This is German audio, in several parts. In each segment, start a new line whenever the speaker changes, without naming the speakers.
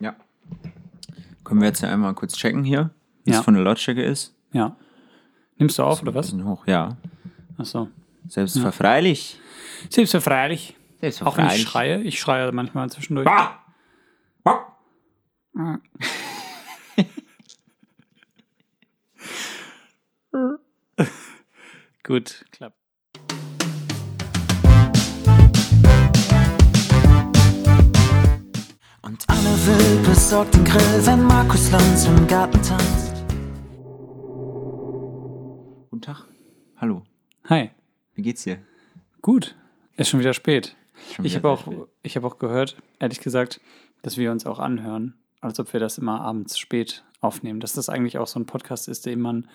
Ja. Können wir jetzt ja einmal kurz checken hier, wie
Ja.
es von der Lautstärke ist?
Ja. Nimmst du auf oder was?
Bisschen hoch, ja.
Achso.
Selbstverfreilich.
Selbstverfreilich. Auch wenn ich
Selbstverfreilich.
schreie. Ich schreie manchmal zwischendurch.
Bah! Bah!
Gut, klappt.
Will besorgt den Grill, wenn Markus Lanz im Garten tanzt.
Guten Tag. Hallo.
Hi.
Wie geht's dir?
Gut. Ist schon wieder spät.
Schon
Ich
wieder
habe
sehr
auch,
spät.
ich hab auch gehört, ehrlich gesagt, dass wir uns auch anhören, als ob wir das immer abends spät aufnehmen. Dass das eigentlich auch so ein Podcast ist, den man,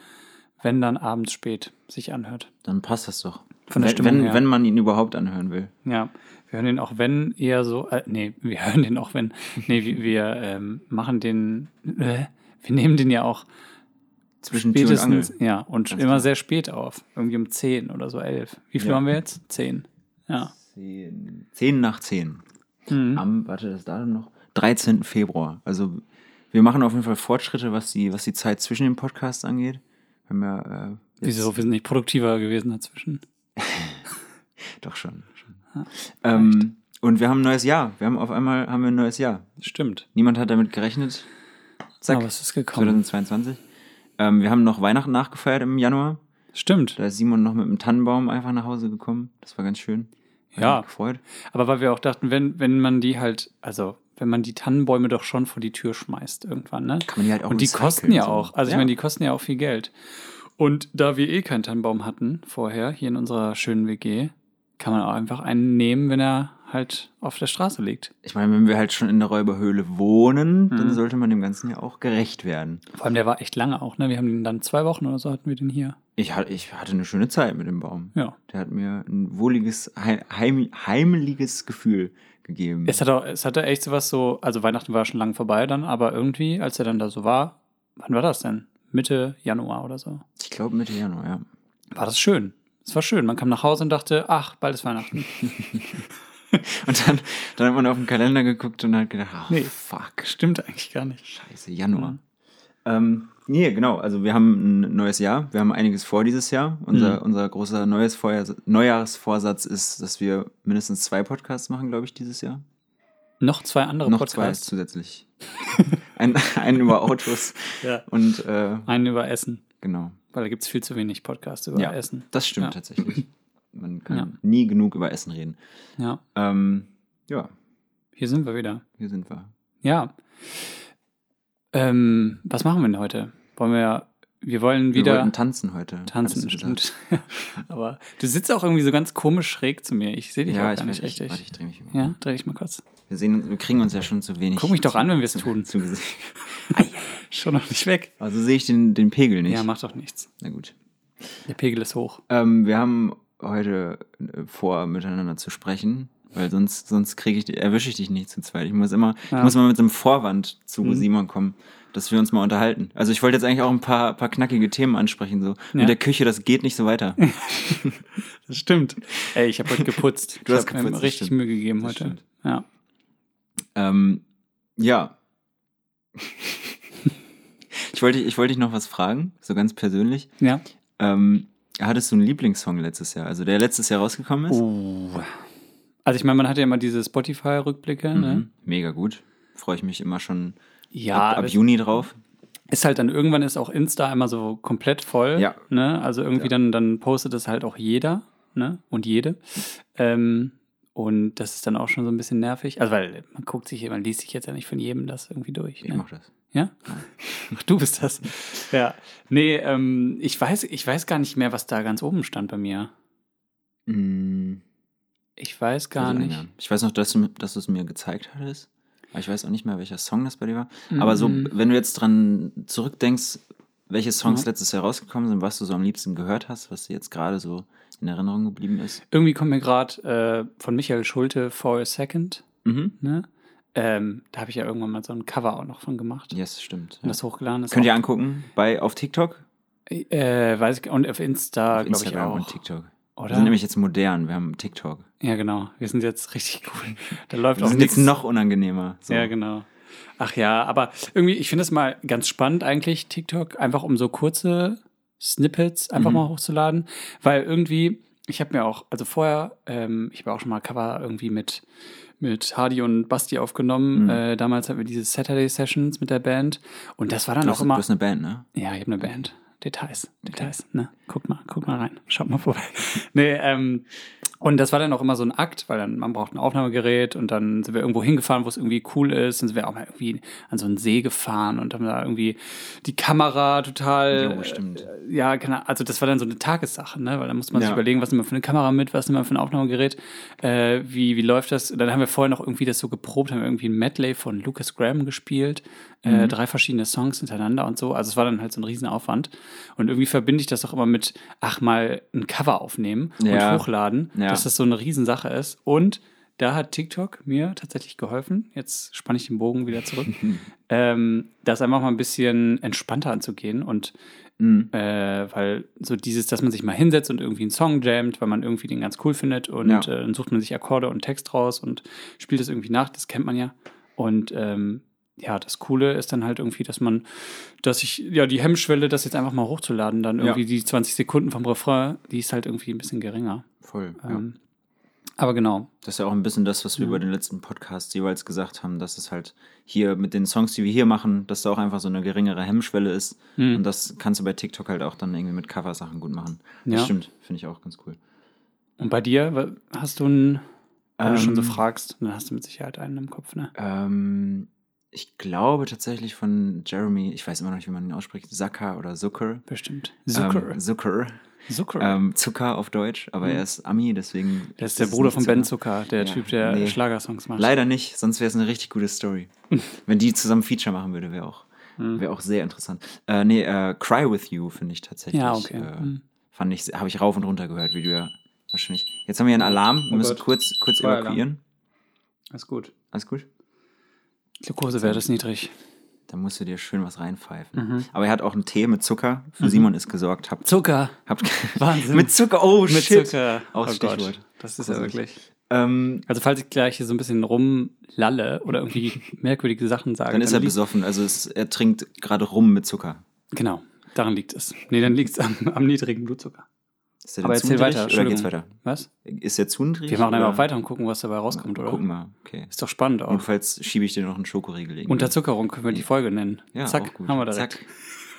wenn dann abends spät, sich anhört.
Dann passt das doch.
Von der
wenn,
Stimmung
wenn,
her.
wenn man ihn überhaupt anhören will.
Ja, wir hören den auch wenn eher so, äh, nee, wir hören den auch wenn, nee, wir, wir ähm, machen den, äh, wir nehmen den ja auch
Zwischen Tür und
spätestens, ja, und
Ganz
immer
klar.
sehr spät auf, irgendwie um 10 oder so 11. Wie viel
Ja.
haben wir jetzt? 10. Ja.
Zehn, zehn nach zehn.
Mhm.
Am, warte, das Datum noch? 13. Februar. Also wir machen auf jeden Fall Fortschritte, was die, was die Zeit zwischen den Podcasts angeht. Wir haben ja, äh,
Wieso? Wir sind nicht produktiver gewesen dazwischen.
Doch schon. schon. Ähm, und wir haben ein neues Jahr. Wir haben auf einmal haben wir ein neues Jahr.
Stimmt.
Niemand hat damit gerechnet. Zack.
Aber es ist gekommen.
2022. Ähm, wir haben noch Weihnachten nachgefeiert im Januar.
Stimmt.
Da ist Simon noch mit einem Tannenbaum einfach nach Hause gekommen. Das war ganz schön. Hat
Ja.
gefreut.
Aber weil wir auch dachten, wenn, wenn man die halt, also wenn man die Tannenbäume doch schon vor die Tür schmeißt irgendwann, ne?
Kann man die halt auch
Und die kosten ja
so.
auch. Also ich
Ja.
meine, die kosten ja auch viel Geld. Und da wir eh keinen Tannenbaum hatten vorher, hier in unserer schönen WG, kann man auch einfach einen nehmen, wenn er halt auf der Straße liegt.
Ich meine, wenn wir halt schon in der Räuberhöhle wohnen, dann
Mhm.
sollte man dem Ganzen ja auch gerecht werden.
Vor allem, der war echt lange auch, ne? Wir haben den dann zwei Wochen oder so hatten wir den hier.
Ich, ich hatte eine schöne Zeit mit dem Baum.
Ja.
Der hat mir ein wohliges, hei- heim, heimeliges Gefühl gegeben.
Es hatte, auch, es hatte echt sowas so, also Weihnachten war schon lang vorbei dann, aber irgendwie, als er dann da so war, wann war das denn? Mitte Januar oder so.
ich glaube Mitte Januar, ja.
War das schön. Es war schön. Man kam nach Hause und dachte, ach, bald ist Weihnachten.
Und dann, dann hat man auf den Kalender geguckt und hat gedacht, oh,
Nee.
fuck,
Stimmt eigentlich gar nicht.
scheiße, Januar.
Mhm.
Ähm, nee, genau. Also wir haben ein neues Jahr. Wir haben einiges vor dieses Jahr. Unser,
Mhm.
unser großer neues Vorjahr, Neujahrsvorsatz ist, dass wir mindestens zwei Podcasts machen, glaube ich, dieses Jahr.
Noch zwei andere
Noch
Podcasts.
zwei zusätzlich. Ein, einen über Autos
Ja.
und äh,
Einen über Essen.
genau.
Weil da gibt es viel zu wenig Podcasts über
Ja.
Essen.
Das stimmt
Ja.
tatsächlich. Man kann nie genug über Essen reden.
Ja.
Ähm, ja,
Hier sind wir wieder.
hier sind wir.
Ja. Ähm, was machen wir denn heute? Wollen wir, wir wollen
Wir
wieder
wollten tanzen heute.
tanzen, stimmt. Aber du sitzt auch irgendwie so ganz komisch schräg zu mir. Ich sehe dich
Ja,
auch gar nicht
ich, ich,
richtig.
warte, ich drehe mich um.
Ja, dreh dich mal kurz.
Wir, sehen, wir kriegen uns ja schon zu wenig.
Guck mich doch an, wenn wir es tun.
Zu Gesicht.
Schon noch nicht weg.
Also sehe ich den, den Pegel nicht.
Ja, macht doch nichts.
Na gut.
Der Pegel ist hoch.
Ähm, wir haben heute äh, vor, miteinander zu sprechen, weil sonst, sonst kriege ich, erwische ich dich nicht zu zweit. Ich muss immer,
Ja.
ich muss mal mit so einem Vorwand zu
Mhm.
Simon kommen, dass wir uns mal unterhalten. Also ich wollte jetzt eigentlich auch ein paar, paar knackige Themen ansprechen, so
Ja.
mit der Küche, das geht nicht so weiter.
Das stimmt. Ey, ich habe heute geputzt.
Du
ich
hast
mir richtig
stimmt.
Mühe gegeben
Das
heute.
stimmt.
Ja.
ähm, ja. ich wollte, ich wollte dich noch was fragen, so ganz persönlich.
Ja.
Ähm, hattest du einen Lieblingssong letztes Jahr, also der letztes Jahr rausgekommen ist?
Uh. Also ich meine, man hat ja immer diese Spotify-Rückblicke. Ne?
Mhm. Mega gut. Freue ich mich immer schon
Ja,
ab, ab
das
Juni drauf.
ist halt dann irgendwann ist auch Insta immer so komplett voll.
Ja.
Ne? Also irgendwie
Ja.
dann, dann postet es halt auch jeder ne? und jede. Ähm, und das ist dann auch schon so ein bisschen nervig. Also weil man guckt sich, man liest sich jetzt ja nicht von jedem das irgendwie durch.
Ich
ne?
mach das.
Ja? Ach, du bist das. Ja. Nee, ähm, ich weiß, ich weiß gar nicht mehr, was da ganz oben stand bei mir.
Mm,
Ich weiß gar
also,
nicht.
ja. Ich weiß noch, dass du, dass du es mir gezeigt hattest. Aber ich weiß auch nicht mehr, welcher Song das bei dir war. Aber so,
Mhm.
wenn du jetzt dran zurückdenkst, welche Songs
Ja.
letztes Jahr rausgekommen sind, was du so am liebsten gehört hast, was dir jetzt gerade so in Erinnerung geblieben ist.
Irgendwie kommt mir gerade äh, von Michael Schulte For a Second.
Mhm.
Ne? Ähm, da habe ich ja irgendwann mal so ein Cover auch noch von gemacht.
Yes, stimmt.
Und das hochgeladen ist.
Könnt ihr angucken bei auf TikTok,
äh, weiß ich, und auf Insta,
auf
glaube ich
Instagram
auch.
und TikTok. Wir
Oder?
sind nämlich jetzt modern, wir haben TikTok.
ja, genau. Wir sind jetzt richtig cool. Da läuft
Wir
auch
sind
nichts.
jetzt noch unangenehmer. So.
Ja, genau. Ach ja, aber irgendwie, ich finde es mal ganz spannend eigentlich, TikTok, einfach um so kurze Snippets einfach
Mhm.
mal hochzuladen, weil irgendwie, ich habe mir auch, also vorher, ähm, ich habe auch schon mal Cover irgendwie mit, mit Hardy und Basti aufgenommen.
Mhm.
Äh, damals hatten wir diese Saturday Sessions mit der Band und das war dann
Du
auch
hast,
immer.
du hast eine Band, ne?
Ja, ich habe eine Band. Details, Details, ne? Guck mal, guck mal rein. Schaut mal vorbei. nee, ähm, und das war dann auch immer so ein Akt, weil dann man braucht ein Aufnahmegerät und dann sind wir irgendwo hingefahren, wo es irgendwie cool ist. Dann sind wir auch mal irgendwie an so einen See gefahren und haben da irgendwie die Kamera total.
Jo, stimmt.
Äh, ja, keine Ahnung. Also das war dann so eine Tagessache, ne? Weil dann musste man sich
Ja.
überlegen, was nimmt man für eine Kamera mit, was nimmt man für ein Aufnahmegerät, äh, wie, wie läuft das? Und dann haben wir vorher noch irgendwie das so geprobt, haben wir irgendwie ein Medley von Lucas Graham gespielt,
Mhm.
äh, drei verschiedene Songs hintereinander und so. Also es war dann halt so ein Riesenaufwand. Und irgendwie verbinde ich das auch immer mit, ach mal ein Cover aufnehmen
Ja.
und hochladen,
Ja.
Dass das so eine Riesensache ist. Und da hat TikTok mir tatsächlich geholfen. Jetzt spanne ich den Bogen wieder zurück. ähm, das einfach mal ein bisschen entspannter anzugehen und
Mhm.
äh, weil so dieses, dass man sich mal hinsetzt und irgendwie einen Song jammt, weil man irgendwie den ganz cool findet und
Ja.
äh, dann sucht man sich Akkorde und Text raus und spielt das irgendwie nach, das kennt man ja. Und ähm, ja, das Coole ist dann halt irgendwie, dass man, dass ich, ja, die Hemmschwelle, das jetzt einfach mal hochzuladen, dann
Ja.
irgendwie die 20 Sekunden vom Refrain, die ist halt irgendwie ein bisschen geringer.
Voll. Ja.
Ähm, aber genau,
Das ist ja auch ein bisschen das, was wir bei den letzten Podcasts jeweils gesagt haben, dass es halt hier mit den Songs, die wir hier machen, dass da auch einfach so eine geringere Hemmschwelle ist.
Mhm.
Und das kannst du bei TikTok halt auch dann irgendwie mit Coversachen gut machen. Das
Ja.
stimmt, finde ich auch ganz cool.
Und bei dir, hast du einen, wenn du schon so
Ähm,
fragst, dann hast du mit Sicherheit einen im Kopf, ne?
Ähm, ich glaube tatsächlich von Jeremy, ich weiß immer noch nicht, wie man ihn ausspricht, Zucker oder Zucker.
Bestimmt. Zucker.
Ähm, Zucker.
Zucker.
Ähm, Zucker auf Deutsch, aber er ist Ami, deswegen.
der ist der Bruder von Ben
Zucker.
Zucker, der
Ja,
Typ, der
nee.
Schlagersongs macht.
Leider nicht, sonst wäre es eine richtig gute Story. Wenn die zusammen Feature machen würde, wäre auch, wäre auch sehr interessant. Äh, nee, äh, Cry With You finde ich tatsächlich.
Ja, okay.
Äh,
Mhm.
Fand ich, habe ich rauf und runter gehört, wie du ja wahrscheinlich. Jetzt haben wir einen Alarm, wir
Oh
müssen
Gott.
kurz, kurz evakuieren.
Ist gut.
Alles gut?
Glukosewert ist niedrig.
Da musst du dir schön was reinpfeifen.
Mhm.
Aber er hat auch einen Tee mit Zucker. Für Simon ist gesorgt. Habt,
Zucker.
habt
Wahnsinn.
mit Zucker, oh
Mit
shit.
Zucker.
Auch
oh
Stichwort.
Gott. Das ist ja
Gruselig.
wirklich.
Ähm,
Also falls ich gleich hier so ein bisschen rumlalle oder irgendwie merkwürdige Sachen sage,
dann ist er besoffen. Also es, er trinkt gerade rum mit Zucker.
Genau, daran liegt es. Nee, dann liegt es am, am niedrigen Blutzucker.
Ist er
Aber erzähl weiter,
oder geht's weiter?
Was?
Ist er zu niedrig?
Wir machen einfach weiter und gucken, was dabei rauskommt, oder?
Gucken wir, okay.
Ist doch spannend auch.
Jedenfalls schiebe ich dir noch einen Schokoriegel irgendwie.
Unterzuckerung können wir die Folge nennen.
Ja,
Zack, haben wir direkt.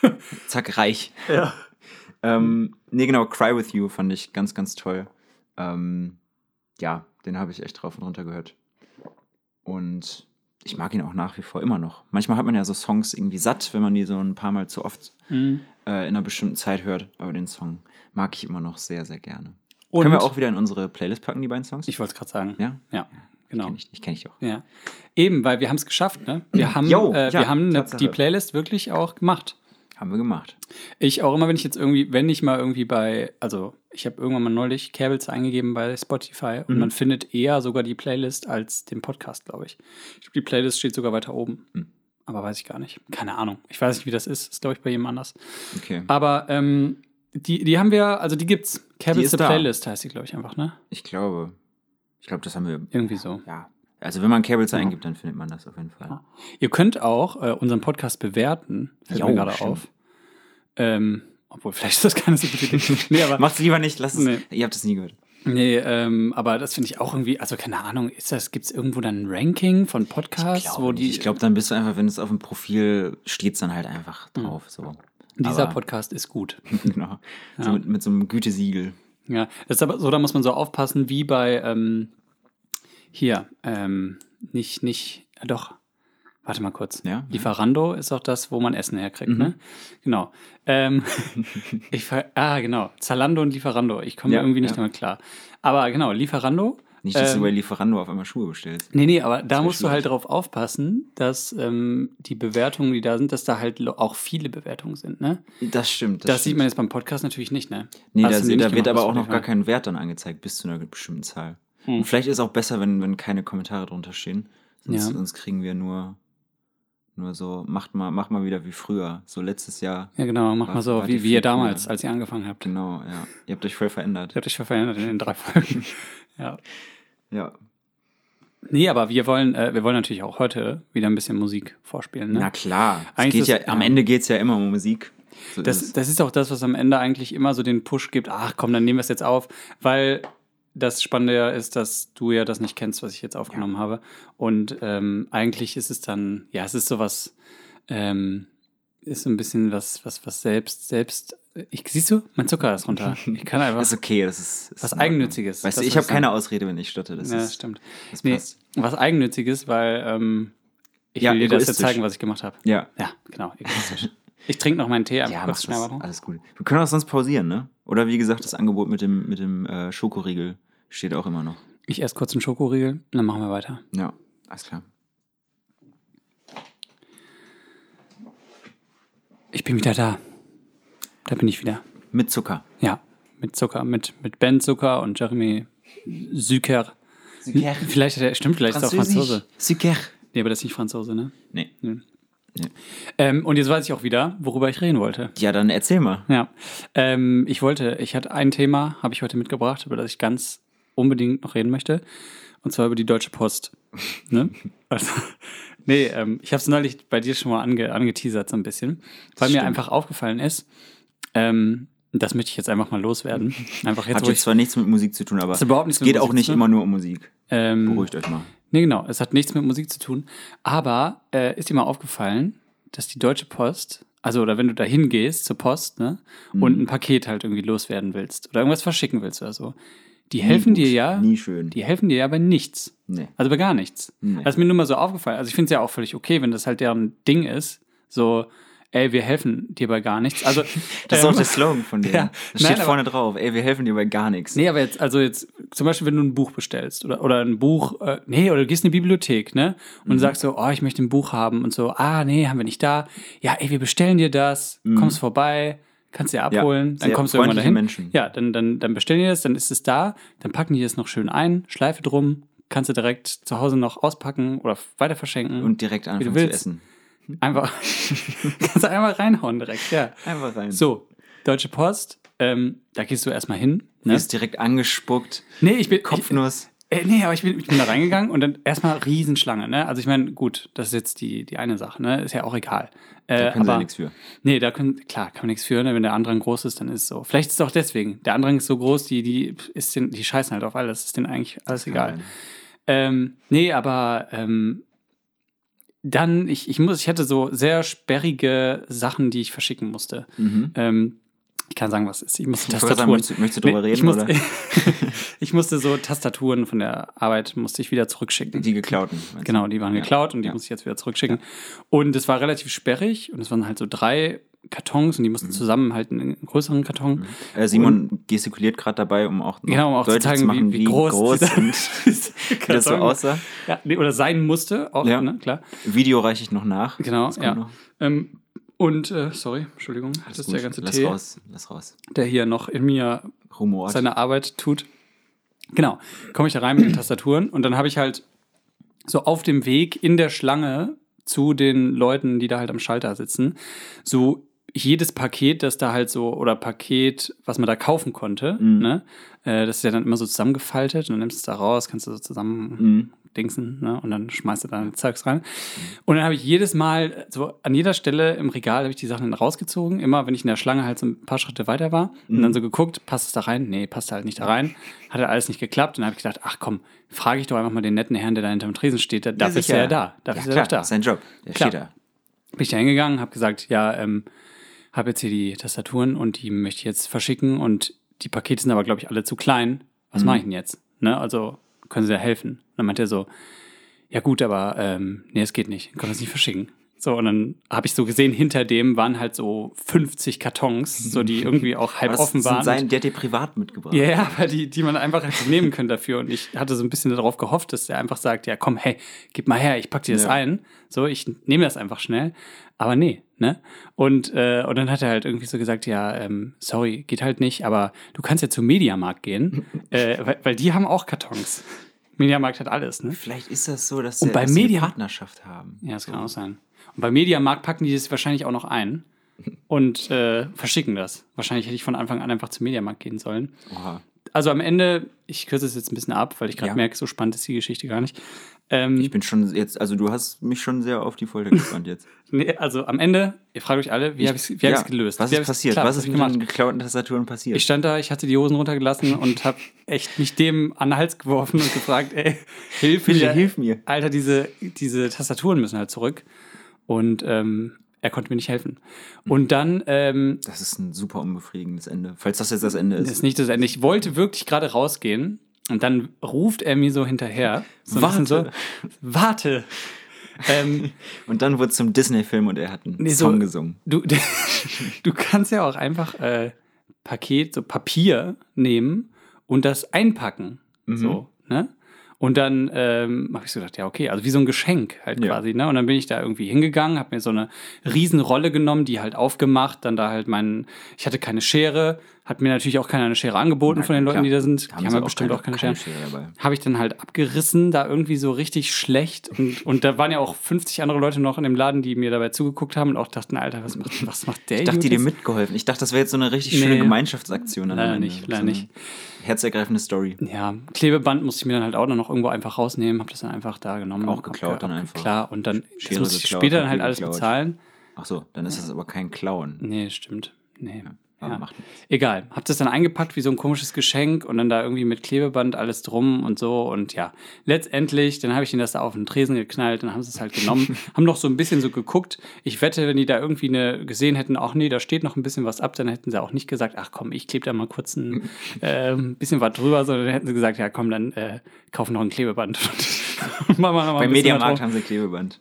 Zack. Zack, reich.
Ja.
Ähm, nee, genau, Cry With You fand ich ganz, ganz toll. Ähm, ja, den habe ich echt drauf und runter gehört. Und ich mag ihn auch nach wie vor immer noch. Manchmal hat man ja so Songs irgendwie satt, wenn man die so ein paar Mal zu oft
Mhm.
äh, in einer bestimmten Zeit hört. Aber den Song mag ich immer noch sehr, sehr gerne.
Und
Können wir auch wieder in unsere Playlist packen, die beiden Songs?
Ich wollte es gerade sagen.
ja?
Ja, genau.
Kenn ich, ich kenne ich auch.
Ja. Eben, weil wir haben es geschafft, ne? Wir haben,
Jo,
äh,
ja,
wir haben ne, die Playlist wirklich auch gemacht.
Haben wir gemacht.
Ich auch immer, wenn ich jetzt irgendwie, wenn ich mal irgendwie bei, also ich habe irgendwann mal neulich Cables eingegeben bei Spotify und
Mhm.
man findet eher sogar die Playlist als den Podcast, glaube ich. Ich glaube, die Playlist steht sogar weiter oben.
Mhm.
Aber weiß ich gar nicht. Keine Ahnung. Ich weiß nicht, wie das ist. Ist, glaube ich, bei jedem anders.
Okay.
Aber ähm, die, die haben wir, also die gibt's. Cables
ist
the
da.
Playlist heißt die, glaube ich, einfach, ne?
Ich glaube, ich glaube, das haben wir.
Irgendwie so.
Ja. Also wenn man Cables eingibt, dann findet man das auf jeden Fall.
Ja. Ihr könnt auch äh, unseren Podcast bewerten. Fällt
Jo,
mir gerade auf. Ähm, obwohl, vielleicht ist das keine so gute Idee. nee, aber,
Macht's lieber nicht, lasst es.
Nee.
Ihr habt es nie gehört.
nee, ähm, aber das finde ich auch irgendwie, also keine Ahnung, ist das, gibt es irgendwo dann ein Ranking von Podcasts, wo die.
ich glaube, dann bist du einfach, wenn es auf dem Profil steht, dann halt einfach drauf. So.
Dieser
aber-
Podcast ist gut.
genau. So
Ja.
mit, mit so einem Gütesiegel.
Ja, das ist aber so, da muss man so aufpassen, wie bei ähm, hier, ähm, nicht, nicht, ja doch, warte mal kurz.
Ja?
Lieferando ist auch das, wo man Essen herkriegt,
Mhm.
ne? Genau. Ähm, ich ah, genau. Zalando und Lieferando. Ich komme
Ja,
irgendwie nicht
ja.
damit klar. Aber genau, Lieferando.
Nicht, dass
ähm,
du bei Lieferando auf einmal Schuhe bestellst.
Nee, nee, aber da musst du halt
schwierig.
drauf aufpassen, dass ähm, die Bewertungen, die da sind, dass da halt auch viele Bewertungen sind, ne?
Das stimmt.
Das, sieht
stimmt.
man jetzt beim Podcast natürlich nicht, ne?
Nee, da,
mir
da
nicht
wird aber
das
auch noch gar kein Wert dann angezeigt bis zu einer bestimmten Zahl.
Hm.
Und vielleicht ist es auch besser, wenn, wenn keine Kommentare drunter stehen. Sonst,
Ja.
sonst kriegen wir nur Nur so, macht mal, mach mal wieder wie früher. So letztes Jahr.
Ja, genau, mach
War-
mal so, wie, wie ihr damals, als ihr angefangen habt.
Genau, ja. Ihr habt euch voll verändert.
Ihr habt euch verändert in den drei Folgen. ja.
Ja.
Nee, aber wir wollen, äh, wir wollen natürlich auch heute wieder ein bisschen Musik vorspielen. Ne?
Na klar.
Eigentlich
ja,
ist-
am
ja.
Ende geht es ja immer um Musik. So ist
Das,
es.
das ist auch das, was am Ende eigentlich immer so den Push gibt. Ach komm, dann nehmen wir es jetzt auf, weil das Spannende ja ist, dass du ja das nicht kennst, was ich jetzt aufgenommen habe. Und ähm, eigentlich ist es dann, ja, es ist sowas, ähm, ist so ein bisschen was, was, was selbst, selbst. Ich siehst du, mein Zucker ist runter. Ich kann einfach.
ist okay, das ist, ist
Was. Eigennütziges,
Weißt
das
du, ich habe keine. Ausrede, wenn ich stotte. Das
ja,
ist,
stimmt.
das
Nee, was Eigennütziges, weil ähm, ich
Ja,
will dir das jetzt zeigen, was ich gemacht habe.
Ja.
Ja, genau, egoistisch. ich trinke noch meinen Tee einfach
Ja,
kurz
das. Alles gut. Wir können auch sonst pausieren, ne? Oder wie gesagt, das Angebot mit dem, mit dem äh, Schokoriegel steht auch immer noch.
Ich esse kurz einen Schokoriegel dann machen wir weiter.
Ja, alles klar.
Ich bin wieder da. Da bin ich wieder.
Mit Zucker.
Ja, mit Zucker, mit, mit Ben Zucker und Jeremy Zucker. Vielleicht hat er, stimmt, vielleicht ist er auch Franzose.
Zucker.
Nee, aber das ist nicht Franzose, ne?
Nee.
Ähm, und jetzt weiß ich auch wieder, worüber ich reden wollte.
Ja, dann erzähl mal.
Ja, ähm, ich wollte, ich hatte ein Thema, habe ich heute mitgebracht, über das ich ganz unbedingt noch reden möchte. Und zwar über die Deutsche Post. ne? Also, nee, ähm, ich habe es neulich bei dir schon mal ange, angeteasert so ein bisschen, weil mir einfach aufgefallen ist, ähm, das möchte ich jetzt einfach mal loswerden. Einfach jetzt,
Hat jetzt zwar nichts mit Musik zu tun, aber es geht auch nicht immer nur um Musik.
ähm,
Beruhigt euch mal.
Nee, genau. Es hat nichts mit Musik zu tun. Aber äh, ist dir mal aufgefallen, dass die Deutsche Post, also oder wenn du da hingehst zur Post, ne,
Mhm.
und ein Paket halt irgendwie loswerden willst oder irgendwas verschicken willst oder so, die helfen
Nie
dir
gut.
ja,
Nie schön.
die helfen dir ja bei nichts.
Nee.
Also bei gar nichts.
Nee.
Das ist mir nur mal so aufgefallen. Also ich finde es ja auch völlig okay, wenn das halt deren Ding ist. So, ey, wir helfen dir bei gar nichts. Also,
Das ist
ähm,
auch der Slogan von denen.
Ja.
Das steht
Nein, aber-
vorne drauf. Ey, wir helfen dir bei gar nichts.
Nee, aber jetzt, also jetzt, zum Beispiel, wenn du ein Buch bestellst oder, oder ein Buch, äh, nee, oder du gehst in die Bibliothek, ne?
Mhm.
Und sagst so, oh, ich möchte ein Buch haben und so, ah, nee, haben wir nicht da. Ja, ey, wir bestellen dir das, kommst vorbei, kannst dir abholen, dann
Mhm. sehr
kommst du irgendwann dahin.
Menschen.
Ja, dann, dann, dann bestellen die das, dann ist es da, dann packen die das noch schön ein, Schleife drum, kannst du direkt zu Hause noch auspacken oder weiter verschenken.
Und direkt
du
anfangen zu
willst.
essen.
Einfach, kannst du einmal reinhauen direkt, ja.
Einfach rein.
So, Deutsche Post, ähm, da gehst du erstmal hin.
Du
Ne?
bist direkt angespuckt.
Nee, ich bin.
Kopfnuss.
Ich, äh, nee, aber ich bin, ich bin da reingegangen und dann erstmal Riesenschlange, ne? Also ich meine, gut, das ist jetzt die, die eine Sache, ne? Ist ja auch egal. Äh,
Da können sie
aber,
ja nichts für.
Nee, da können, klar, kann man nichts für, ne? Wenn der Andrang groß ist, dann ist es so. Vielleicht ist es auch deswegen. Der Andrang ist so groß, die, die, ist den, die scheißen halt auf alles, ist denen eigentlich alles egal. Ähm, nee, aber ähm, dann, ich, ich muss, ich hatte so sehr sperrige Sachen, die ich verschicken musste.
Mhm.
Ähm, ich kann sagen, was es ist. Ich musste
Ich wollte sagen,
Tastaturen.
möchtest, du- möchtest du drüber
Nee, ich
reden?
musste,
oder?
ich musste so Tastaturen von der Arbeit musste ich wieder zurückschicken.
Die geklauten.
genau, die waren
Ja.
geklaut und die
Ja.
musste ich jetzt wieder zurückschicken. Und es war relativ sperrig und es waren halt so drei Kartons und die
Mhm.
mussten zusammenhalten in einen größeren Karton.
Äh, Simon gestikuliert gerade dabei, um auch,
Genau, um auch zu
deutlich
zeigen,
machen,
wie, wie groß, dieser-
und
dieser
wie das so aussah.
Ja, nee, oder sein musste, auch,
Ja.
ne, klar.
Video reiche ich noch nach.
Genau,
Das
ja. Ähm, und, äh, sorry, Entschuldigung, das
Alles
ist
gut.
der ganze
Lass
Tee,
raus, lass raus.
der hier noch in mir
Rumort.
seine Arbeit tut. Genau, komme ich da rein mit den Tastaturen und dann habe ich halt so auf dem Weg in der Schlange zu den Leuten, die da halt am Schalter sitzen, so jedes Paket, das da halt so, oder Paket, was man da kaufen konnte,
Mhm.
ne, äh, das ist ja dann immer so zusammengefaltet und dann nimmst du es da raus, kannst du so zusammen
Mhm.
dingsen, ne, und dann schmeißt du da Zeugs rein. Und dann habe ich jedes Mal, so an jeder Stelle im Regal, habe ich die Sachen dann rausgezogen, immer wenn ich in der Schlange halt so ein paar Schritte weiter war und
Mhm.
dann so geguckt, passt es da rein? Nee, passt halt nicht da rein. Hat halt alles nicht geklappt und dann habe ich gedacht, ach komm, frage ich doch einfach mal den netten Herrn, der da hinterm Tresen steht, der, dafür ist er ja da, dafür
Ja,
ist er da.
ist sein Job. Der
Klar.
steht da.
Bin ich da hingegangen, habe gesagt, ja, ähm, habe jetzt hier die Tastaturen und die möchte ich jetzt verschicken und die Pakete sind aber, glaube ich, alle zu klein. Was
Mhm.
mache ich denn jetzt? Ne? Also können Sie da helfen? Und dann meinte er so, ja gut, aber ähm, nee, es geht nicht, können wir es nicht verschicken. So, und dann habe ich so gesehen, hinter dem waren halt so 50 Kartons, so die irgendwie auch halb
das
offen waren.
Sein, der hat dir privat mitgebracht.
Ja, ja, aber die, die man einfach hätte nehmen können dafür. Und ich hatte so ein bisschen darauf gehofft, dass er einfach sagt, ja komm, hey, gib mal her, ich pack dir das
Ja.
ein. So, ich nehme das einfach schnell. Aber nee, ne? Und, äh, und dann hat er halt irgendwie so gesagt, ja, ähm, sorry, geht halt nicht, aber du kannst ja zum Mediamarkt gehen, äh, weil, weil die haben auch Kartons. Mediamarkt hat alles, ne?
Vielleicht ist das so, dass, der, die eine
Media-
Partnerschaft haben.
Ja, das kann auch sein. Und bei Mediamarkt packen die das wahrscheinlich auch noch ein und äh, verschicken das. Wahrscheinlich hätte ich von Anfang an einfach zum Mediamarkt gehen sollen.
Oha.
Also am Ende, ich kürze es jetzt ein bisschen ab, weil ich gerade
Ja.
merke, so spannend ist die Geschichte gar nicht. Ähm,
Ich bin schon jetzt, also du hast mich schon sehr auf die Folter gespannt jetzt.
nee, also am Ende, ihr fragt euch alle, wie habe ich es
Ja,
gelöst?
Was ist passiert?
Klar,
was ist mit den geklauten Tastaturen passiert?
Ich stand da, ich hatte die Hosen runtergelassen und habe echt mich dem an den Hals geworfen und gefragt, ey, hilf mir.
hilf mir.
Alter, diese, diese Tastaturen müssen halt zurück. Und ähm, er konnte mir nicht helfen. Und dann, ähm,
das ist ein super unbefriedigendes Ende. Falls das jetzt das Ende
das
ist.
ist nicht das Ende. Ich wollte wirklich gerade rausgehen und dann ruft er mir so hinterher. So
Warte.
So, warte. ähm,
Und dann wurde es zum Disney-Film und er hat einen
Nee, so-
Song gesungen.
du, du kannst ja auch einfach äh, Paket, so Papier nehmen und das einpacken.
Mhm.
So, ne? Und dann ähm, habe ich so gedacht, ja, okay, also wie so ein Geschenk halt
Ja.
quasi, ne? Und dann bin ich da irgendwie hingegangen, habe mir so eine riesen Rolle genommen, die halt aufgemacht, dann da halt meinen, ich hatte keine Schere, hat mir natürlich auch keiner eine Schere angeboten von den Leuten,
klar.
die da sind.
Haben
die haben ja
auch
bestimmt
keine-
auch keine, Schere.
Schere.
Habe ich dann halt abgerissen, da irgendwie so richtig schlecht. Und, und da waren ja auch 50 andere Leute noch in dem Laden, die mir dabei zugeguckt haben und auch dachten, Alter, was macht, was macht der
Ich dachte, die dir mitgeholfen. Ich dachte, das wäre jetzt so eine richtig
Nee.
schöne Gemeinschaftsaktion.
Leider nicht,
So
leider nicht.
Herzergreifende Story.
Ja, Klebeband musste ich mir dann halt auch noch irgendwo einfach rausnehmen, habe das dann einfach da genommen.
Auch geklaut
ge-
dann einfach.
Klar, und dann das
Schere
musste ich später dann halt alles bezahlen.
Ach so, dann ist das aber kein Klauen.
Nee, stimmt. Nee.
aber
Ja.
macht nichts.
Egal. Hab das dann eingepackt wie so ein komisches Geschenk und dann da irgendwie mit Klebeband alles drum und so. Und ja, letztendlich, dann habe ich ihnen das da auf den Tresen geknallt, dann haben sie es halt genommen, haben noch so ein bisschen so geguckt. Ich wette, wenn die da irgendwie eine gesehen hätten, ach nee, da steht noch ein bisschen was ab, dann hätten sie auch nicht gesagt, ach komm, ich klebe da mal kurz ein äh, bisschen was drüber, sondern dann hätten sie gesagt, ja komm, dann äh, kauf noch ein Klebeband. Und machen wir noch mal
Beim
ein bisschen was
Mediamarkt haben sie Klebeband.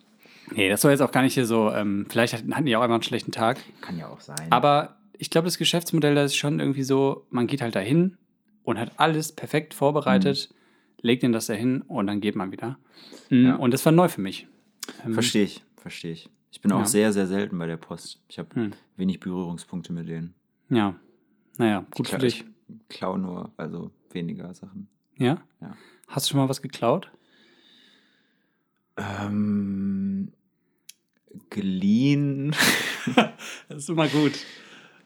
Nee, das soll jetzt auch gar nicht hier so, ähm, vielleicht hatten hatten die auch einfach einen schlechten Tag.
Kann ja auch sein.
Aber ich glaube, das Geschäftsmodell, das ist schon irgendwie so, man geht halt dahin und hat alles perfekt vorbereitet, legt ihnen das dahin und dann geht man wieder. Mhm,
Ja.
Und das war neu für mich. Ähm,
Verstehe ich, verstehe ich. Ich bin auch
Ja.
sehr, sehr selten bei der Post. Ich habe
Hm.
wenig Berührungspunkte mit denen.
Ja. Naja, gut für
Klar,
dich.
Ich klau nur, also weniger Sachen.
Ja?
Ja.
Hast du schon mal was geklaut?
Ähm, geliehen.
Das ist immer gut.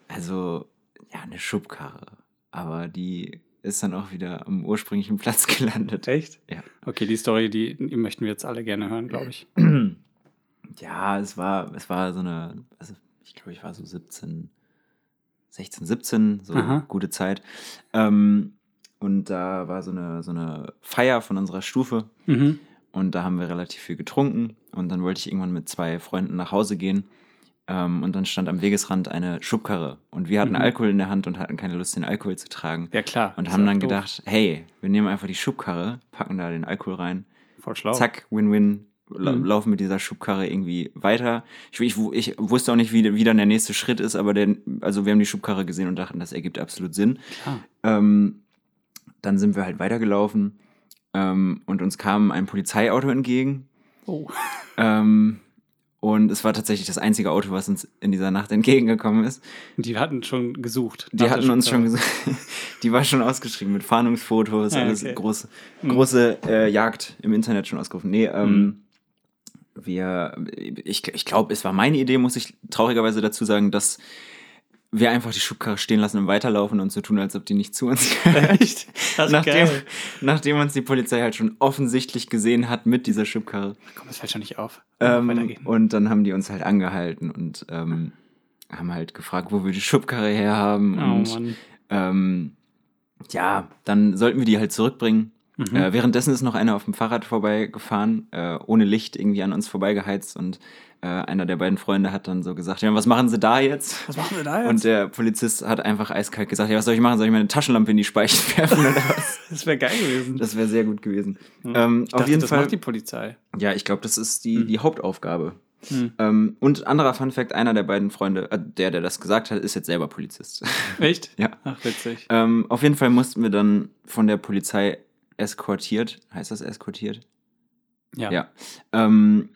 Also, ja, eine Schubkarre. Aber die ist dann auch wieder am ursprünglichen Platz gelandet.
Echt?
Ja.
Okay, die Story, die, die möchten wir jetzt alle gerne hören, glaube ich.
Ja, es war, es war so eine, also ich glaube, ich war so 17, 16, 17, so
Aha.
gute Zeit. Ähm, und da war so eine, so eine Feier von unserer Stufe
Mhm.
und da haben wir relativ viel getrunken und dann wollte ich irgendwann mit zwei Freunden nach Hause gehen ähm, und dann stand am Wegesrand eine Schubkarre und wir hatten
Mhm.
Alkohol in der Hand und hatten keine Lust, den Alkohol zu tragen.
Ja, klar.
Und haben dann
doof.
gedacht, hey, wir nehmen einfach die Schubkarre, packen da den Alkohol rein
Voll schlau.
zack, Win-Win, la
Mhm.
laufen mit dieser Schubkarre irgendwie weiter. Ich, ich, ich wusste auch nicht, wie, wie dann der nächste Schritt ist, aber der, also wir haben die Schubkarre gesehen und dachten, das ergibt absolut Sinn. Ähm, dann sind wir halt weitergelaufen ähm, und uns kam ein Polizeiauto entgegen.
Oh.
Ähm, und es war tatsächlich das einzige Auto, was uns in dieser Nacht entgegengekommen ist.
Die hatten schon gesucht.
Die hatten uns schon gesagt, die war schon ausgeschrieben mit Fahndungsfotos,
Ah,
alles
okay.
große,
Mhm.
große äh, Jagd im Internet schon ausgerufen. Nee, ähm,
Mhm.
wir, ich, ich glaube, es war meine Idee, muss ich traurigerweise dazu sagen, dass wir einfach die Schubkarre stehen lassen und weiterlaufen und so tun, als ob die nicht zu uns gehört. Nachdem, nachdem uns die Polizei halt schon offensichtlich gesehen hat mit dieser Schubkarre.
Komm, das fällt schon nicht auf.
Ähm, und dann haben die uns halt angehalten und ähm, haben halt gefragt, wo wir die Schubkarre herhaben.
Oh
und ähm, ja, dann sollten wir die halt zurückbringen.
Mhm.
Äh, währenddessen ist noch einer auf dem Fahrrad vorbeigefahren, äh, ohne Licht irgendwie an uns vorbeigeheizt und äh, einer der beiden Freunde hat dann so gesagt, ja, was machen Sie da jetzt?
Was machen wir da jetzt?
Und der Polizist hat einfach eiskalt gesagt, ja, was soll ich machen? Soll ich meine Taschenlampe in die Speichen werfen oder was?
das wäre geil gewesen.
Das wäre sehr gut gewesen.
Hm.
Ähm,
Ich
auf
dachte,
jeden
das
Fall.
macht die Polizei.
Ja, ich glaube, das ist die,
Hm.
die Hauptaufgabe.
Hm.
Ähm, und anderer Fun Fact, einer der beiden Freunde, äh, der, der das gesagt hat, ist jetzt selber Polizist.
Echt?
Ja.
Ach, witzig.
ähm, auf jeden Fall mussten wir dann von der Polizei eskortiert, heißt das eskortiert?
Ja.
Ja. Ähm,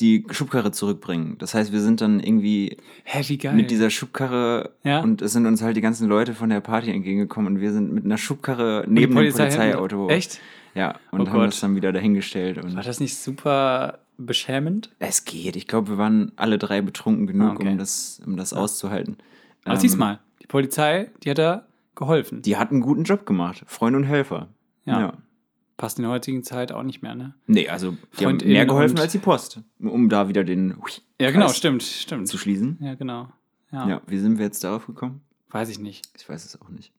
die Schubkarre zurückbringen. Das heißt, wir sind dann irgendwie
Hä,
mit dieser Schubkarre
Ja.
und es sind uns halt die ganzen Leute von der Party entgegengekommen und wir sind mit einer Schubkarre neben dem
Polizei
Polizeiauto.
Echt?
Ja, und
Oh
haben
Gott.
das dann wieder dahingestellt.
War das nicht super beschämend?
Es geht. Ich glaube, wir waren alle drei betrunken genug,
Ah, okay.
um das, um das auszuhalten.
Aber
Ähm,
mal, die Polizei, die hat da geholfen.
Die hat einen guten Job gemacht. Freunde und Helfer.
Ja. Passt in der heutigen Zeit auch nicht mehr, ne?
Nee, also die haben mehr geholfen als die Post, um da wieder den
Ja, genau,
Kreis
stimmt, stimmt.
zu schließen.
Ja, genau. Ja,
Ja, wie sind wir jetzt darauf gekommen?
weiß ich nicht.
Ich weiß es auch nicht.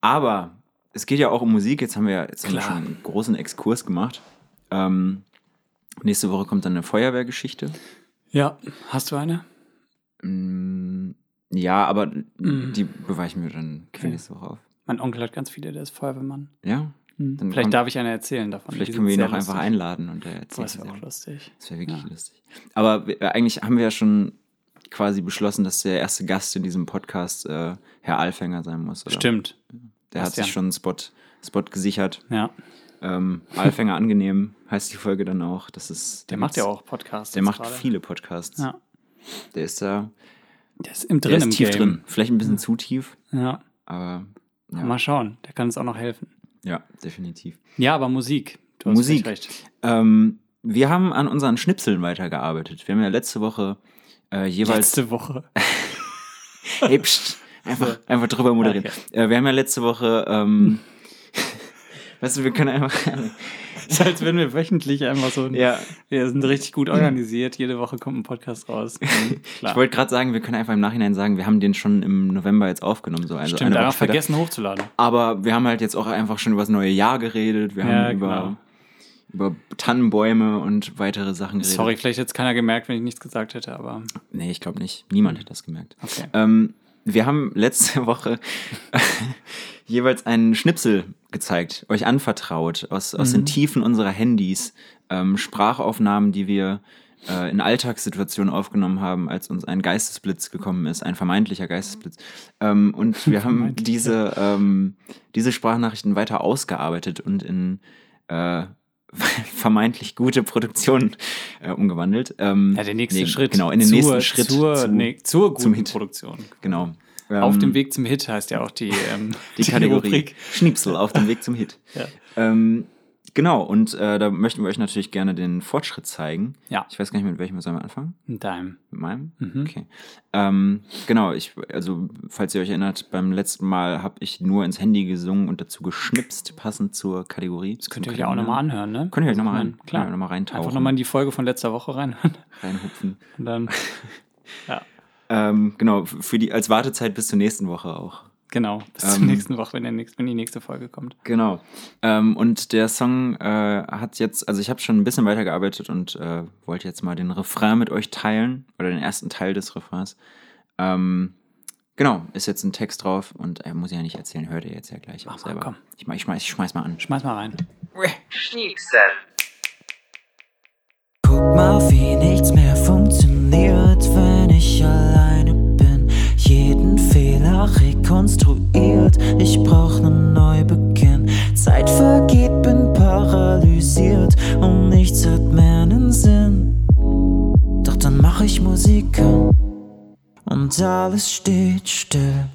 Aber es geht ja auch um Musik. Jetzt haben wir, ja- haben wir schon einen großen Exkurs gemacht. Ähm, nächste Woche kommt dann eine Feuerwehrgeschichte.
Ja, hast du eine?
Mm, ja, aber
Mm.
die beweichen wir dann
Okay.
nächste Woche auf.
Mein Onkel hat ganz viele, der ist Feuerwehrmann.
Ja?
Hm. Vielleicht
kommt-
darf ich eine erzählen davon.
Vielleicht können wir ihn auch
sehr
einfach
lustig.
einladen und er
Boah,
erzählt
das wäre auch
ja.
lustig.
Das wäre wirklich
Ja.
lustig. Aber äh, eigentlich haben wir ja schon quasi beschlossen, dass der erste Gast in diesem Podcast äh, Herr Alfänger sein muss. Oder?
Stimmt,
Der hat
Bastian.
sich schon einen Spot, Spot gesichert.
ja.
Ähm, Alfänger angenehm heißt die Folge dann auch. Das ist,
Der macht ja auch Podcasts.
Der macht
gerade.
viele Podcasts.
Ja.
Der ist da
Der ist im
der
drin
ist
im
tief
Game.
drin. Vielleicht ein bisschen zu tief,
Ja.
aber ja,
Mal schauen, der kann uns auch noch helfen.
ja definitiv.
Ja, aber Musik. Du
Musik.
recht.
Ähm, wir haben an unseren Schnipseln weitergearbeitet. Wir haben ja letzte Woche äh, jeweils.
Letzte Woche.
Hey, pst, einfach, einfach drüber moderieren. Äh, wir haben ja letzte Woche. Ähm, weißt du, wir können einfach.
ist, als wenn wir wöchentlich einfach so.
ja,
Wir sind richtig gut organisiert. Jede Woche kommt ein Podcast raus.
Ich wollte gerade sagen, wir können einfach im Nachhinein sagen, wir haben den schon im November jetzt aufgenommen. So, also
Stimmt,
eine
da
Woche
haben
später.
vergessen hochzuladen.
Aber wir haben halt jetzt auch einfach schon über das neue Jahr geredet. Wir haben
Ja,
über,
genau.
über Tannenbäume und weitere Sachen geredet.
Sorry, vielleicht hätte es keiner gemerkt, wenn ich nichts gesagt hätte, aber
Nee, ich glaube nicht. Niemand hat das gemerkt.
okay.
Ähm, wir haben letzte Woche jeweils einen Schnipsel gezeigt, euch anvertraut, aus, aus
Mhm.
den Tiefen unserer Handys, ähm, Sprachaufnahmen, die wir äh, in Alltagssituationen aufgenommen haben, als uns ein Geistesblitz gekommen ist, ein vermeintlicher Geistesblitz. Ähm, und wir haben diese, ähm, diese Sprachnachrichten weiter ausgearbeitet und in äh, vermeintlich gute Produktionen äh, umgewandelt. Ähm,
Ja, der nächste
nee,
Schritt.
Genau, in den
zur,
nächsten Schritt
Zur,
zu-
nee, zur
zum
guten. Produktion.
Genau.
Auf
Ähm,
dem Weg zum Hit heißt ja auch die, ähm,
die, Kategorie
Rubrik.
Schnipsel auf dem Weg zum Hit.
Ja.
Ähm, genau, und äh, da möchten wir euch natürlich gerne den Fortschritt zeigen.
Ja.
Ich weiß gar nicht, mit welchem sollen wir anfangen?
Mit deinem.
Mit meinem?
Mhm.
Okay. Ähm, genau, ich, also, falls ihr euch erinnert, beim letzten Mal habe ich nur ins Handy gesungen und dazu geschnipst, passend zur Kategorie.
Das könnt ihr euch ja auch nochmal anhören, ne?
Könnt ihr euch nochmal rein,
Klar.
noch mal reintauchen,
Einfach nochmal in die Folge von letzter Woche reinhören.
reinhupfen.
Und dann, ja,
Ähm, genau, für die, als Wartezeit bis zur nächsten Woche auch.
Genau. Bis zur
Ähm,
nächsten Woche, wenn, der nächste, wenn die nächste Folge kommt.
Genau. Ähm, und der Song äh, hat jetzt, also ich habe schon ein bisschen weitergearbeitet und äh, wollte jetzt mal den Refrain mit euch teilen oder den ersten Teil des Refrains. Ähm, genau, ist jetzt ein Text drauf und er muss ja nicht erzählen, hört ihr jetzt ja gleich auch
mal,
selber.
komm.
Ich, mach- ich, schmeiß, ich schmeiß mal an.
Schmeiß mal rein.
Schnipsel. Guck mal, wie nichts mehr funktioniert, wenn ich. Jeden Fehler rekonstruiert, ich brauch nen Neubeginn. Zeit vergeht, bin paralysiert und nichts hat mehr nen Sinn. Doch dann mach ich Musik an und alles steht still.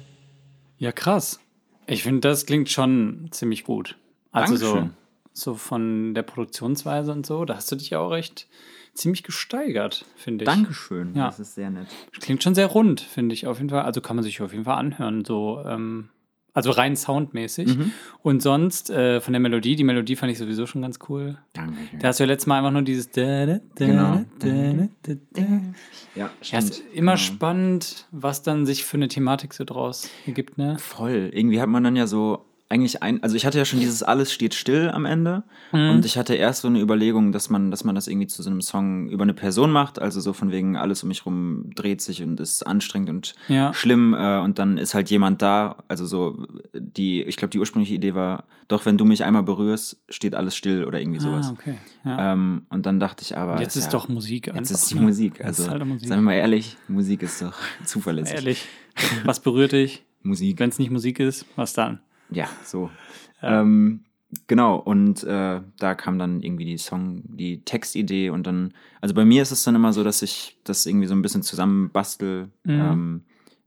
Ja, krass. Ich finde, das klingt schon ziemlich gut. Also so,
Dankeschön.
so von der Produktionsweise und so, da hast du dich ja auch recht ziemlich gesteigert, finde ich.
Dankeschön,
Ja.
das ist sehr nett.
Klingt schon sehr rund, finde ich auf jeden Fall. Also kann man sich auf jeden Fall anhören, so, ähm, also rein soundmäßig.
Mhm.
Und sonst äh, von der Melodie, die Melodie fand ich sowieso schon ganz cool.
Dankeschön.
Da hast du ja letztes Mal einfach nur dieses
Genau. Ja,
Ja, ist
stimmt.
immer
Genau.
spannend, was dann sich für eine Thematik so draus ergibt, ne?
Voll. Irgendwie hat man dann ja so eigentlich ein, also ich hatte ja schon dieses alles steht still am Ende
Mhm.
und ich hatte erst so eine Überlegung, dass man, dass man das irgendwie zu so einem Song über eine Person macht, also so von wegen alles um mich rum dreht sich und ist anstrengend und
Ja.
schlimm äh, und dann ist halt jemand da, also so die, ich glaube die ursprüngliche Idee war, doch wenn du mich einmal berührst, steht alles still oder irgendwie sowas.
Ah, okay. Ja.
Ähm, und dann dachte ich aber,
Jetzt ist
ja,
doch Musik
jetzt
einfach,
ist die
ne?
Musik, also
halt Musik.
seien wir mal ehrlich, Musik ist doch zuverlässig.
Ehrlich. Was berührt dich?
Musik.
Wenn es nicht Musik ist, was dann?
Ja, so. Ähm, genau, und äh, da kam dann irgendwie die Song, die Textidee und dann, also bei mir ist es dann immer so, dass ich das irgendwie so ein bisschen zusammenbastel
Mhm.
ähm,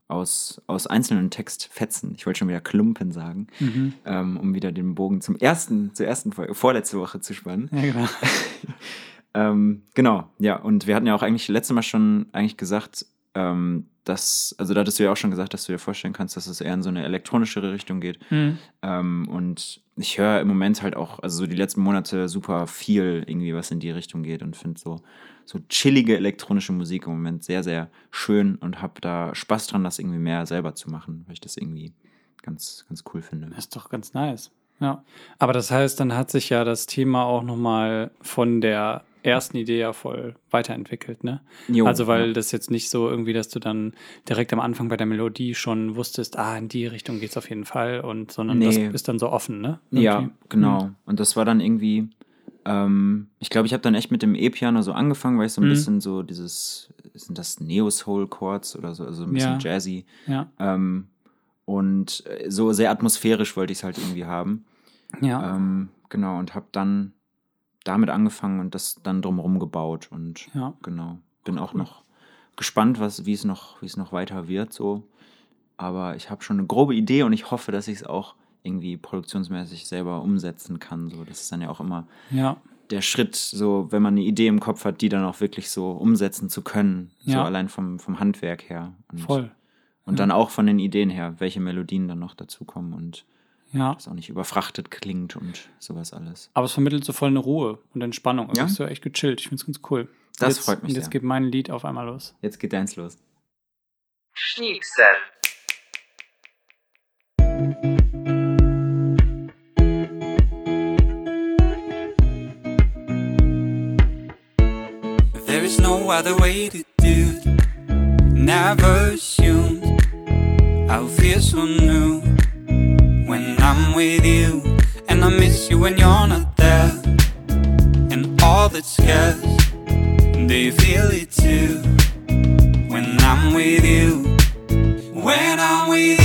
aus, aus einzelnen Textfetzen. Ich wollte schon wieder Klumpen sagen,
Mhm.
ähm, um wieder den Bogen zum ersten, zur ersten Folge, vorletzte Woche zu spannen.
Ja, genau.
ähm, genau, ja. Und wir hatten ja auch eigentlich letztes Mal schon eigentlich gesagt, ähm, dass, also da hattest du ja auch schon gesagt, dass du dir vorstellen kannst, dass es eher in so eine elektronischere Richtung geht.
Mhm.
Ähm, und ich höre im Moment halt auch, also so die letzten Monate super viel irgendwie, was in die Richtung geht und finde so, so chillige elektronische Musik im Moment sehr, sehr schön und habe da Spaß dran, das irgendwie mehr selber zu machen, weil ich das irgendwie ganz, ganz cool finde.
Das ist doch ganz nice. Ja. Aber das heißt, dann hat sich ja das Thema auch nochmal von der ersten Idee ja voll weiterentwickelt, ne?
Jo,
also, weil
ja.
das jetzt nicht so irgendwie, dass du dann direkt am Anfang bei der Melodie schon wusstest, ah, in die Richtung geht's auf jeden Fall und, sondern das
Nee.
ist dann so offen, ne?
Ja,
Irgendwie.
genau. Und das war dann irgendwie, ähm, ich glaube, ich habe dann echt mit dem E-Piano so angefangen, weil ich so ein
Mhm.
bisschen so dieses, sind das Neo-Soul-Chords oder so, also ein bisschen
Ja.
jazzy.
Ja,
Ähm, und äh, so sehr atmosphärisch wollte ich es halt irgendwie haben.
ja,
Ähm, genau, und habe dann damit angefangen und das dann drumherum gebaut. Und
ja.
genau, bin auch noch gespannt, was, wie es noch, wie es noch weiter wird. So. Aber ich habe schon eine grobe Idee und ich hoffe, dass ich es auch irgendwie produktionsmäßig selber umsetzen kann. So, das ist dann ja auch immer
Ja,
der Schritt, so wenn man eine Idee im Kopf hat, die dann auch wirklich so umsetzen zu können. So
Ja.
allein vom, vom Handwerk her. Und,
voll.
Und dann auch von den Ideen her, welche Melodien dann noch dazukommen und
Ja.
das auch nicht überfrachtet klingt und sowas alles.
Aber es vermittelt so voll eine Ruhe und Entspannung. Also
Ja?
ist so echt gechillt. Ich finde es ganz cool.
Das
jetzt,
freut mich
Und jetzt
sehr.
geht mein Lied auf einmal los.
Jetzt geht deins los.
Schnipsel.
There is no other way to do it. Never assumed I'll feel so new I'm with you. And I miss you when you're not there. And all that scares, you feel it too? When I'm with you, when I'm with you,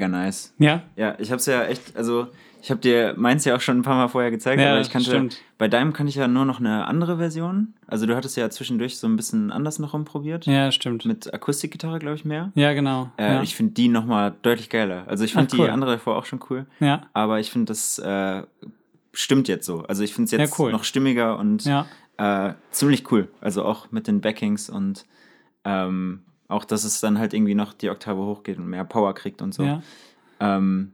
mega nice.
Ja?
Ja, ich hab's ja echt, also ich hab dir meins ja auch schon ein paar Mal vorher gezeigt,
Ja,
aber ich kannte,
stimmt.
bei deinem kann ich ja nur noch eine andere Version. Also du hattest ja zwischendurch so ein bisschen anders noch rumprobiert.
Ja, stimmt.
Mit Akustikgitarre, glaube ich, mehr.
Ja, genau.
Äh,
ja.
Ich finde die nochmal deutlich geiler. Also ich
Ah,
fand
cool.
die andere davor auch schon cool.
ja,
Aber ich finde, das äh, stimmt jetzt so. Also ich finde es jetzt
Ja, cool.
noch stimmiger und
ja,
äh, ziemlich cool. Also auch mit den Backings und ähm, auch, dass es dann halt irgendwie noch die Oktave hochgeht und mehr Power kriegt und so.
ja.
Ähm,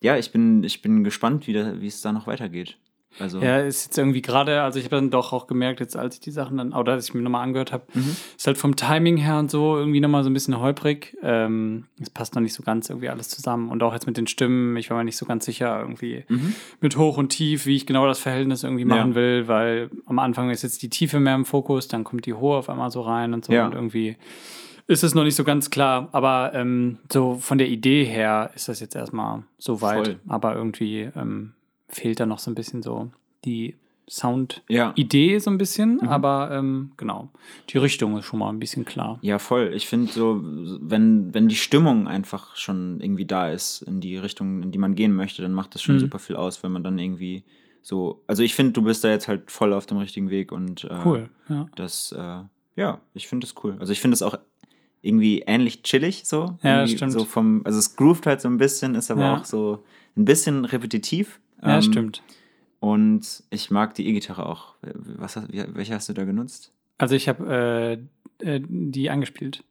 ja, ich bin, ich bin gespannt, wie, da, wie es da noch weitergeht. Also,
Ja, ist jetzt irgendwie gerade, also ich habe dann doch auch gemerkt, jetzt als ich die Sachen dann, oder als ich mir nochmal angehört habe,
Mhm.
ist halt vom Timing her und so irgendwie nochmal so ein bisschen holprig. Ähm, es passt noch nicht so ganz irgendwie alles zusammen. Und auch jetzt mit den Stimmen, ich war mir nicht so ganz sicher irgendwie
Mhm.
mit hoch und tief, wie ich genau das Verhältnis irgendwie
Ja.
machen will, weil am Anfang ist jetzt die Tiefe mehr im Fokus, dann kommt die hohe auf einmal so rein und so
Ja.
und irgendwie ist es noch nicht so ganz klar, aber ähm, so von der Idee her ist das jetzt erstmal so weit,
Voll.
aber irgendwie ähm, fehlt da noch so ein bisschen so die Sound-Idee
ja.
so ein bisschen,
Mhm.
aber ähm, genau, die Richtung ist schon mal ein bisschen klar.
Ja, voll. Ich finde so, wenn, wenn die Stimmung einfach schon irgendwie da ist, in die Richtung, in die man gehen möchte, dann macht das schon
Mhm.
super viel aus, wenn man dann irgendwie so. Also ich finde, du bist da jetzt halt voll auf dem richtigen Weg und äh,
Cool, ja.
das, äh, ja, ich finde das cool. Also ich finde es auch irgendwie ähnlich chillig so.
Ja, stimmt.
So vom, also es groovt halt so ein bisschen, ist aber
Ja.
auch so ein bisschen repetitiv.
Ja,
Ähm,
stimmt.
Und ich mag die E-Gitarre auch. Was, hast- welche hast du da genutzt?
Also ich habe äh, äh, die angespielt.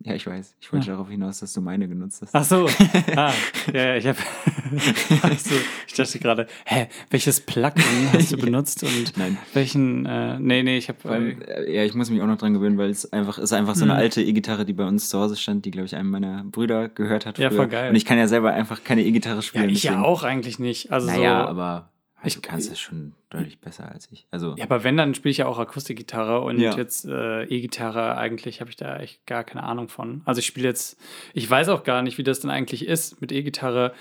Ja, ich weiß. Ich wollte
Ja.
darauf hinaus, dass du meine genutzt hast.
Ach so. ah, ja, ja, ich habe. also, ich dachte gerade, hä, welches Plugin hast du benutzt und
Nein.
welchen? Äh, nee, nee, ich habe.
Ähm, äh, ja, ich muss mich auch noch dran gewöhnen, weil es einfach ist einfach so eine alte E-Gitarre, die bei uns zu Hause stand, die glaube ich einem meiner Brüder gehört hat.
Ja,
früher.
voll geil.
Und ich kann ja selber einfach keine E-Gitarre
ja,
spielen.
ich ja auch eigentlich nicht. Also
Naja,
so,
aber also,
Ich-
du kannst es schon deutlich besser als ich. Also
Ja, aber wenn, dann spiele ich ja auch Akustikgitarre und
Ja.
jetzt äh, E-Gitarre, eigentlich habe ich da echt gar keine Ahnung von. Also ich spiele jetzt, ich weiß auch gar nicht, wie das denn eigentlich ist mit E-Gitarre.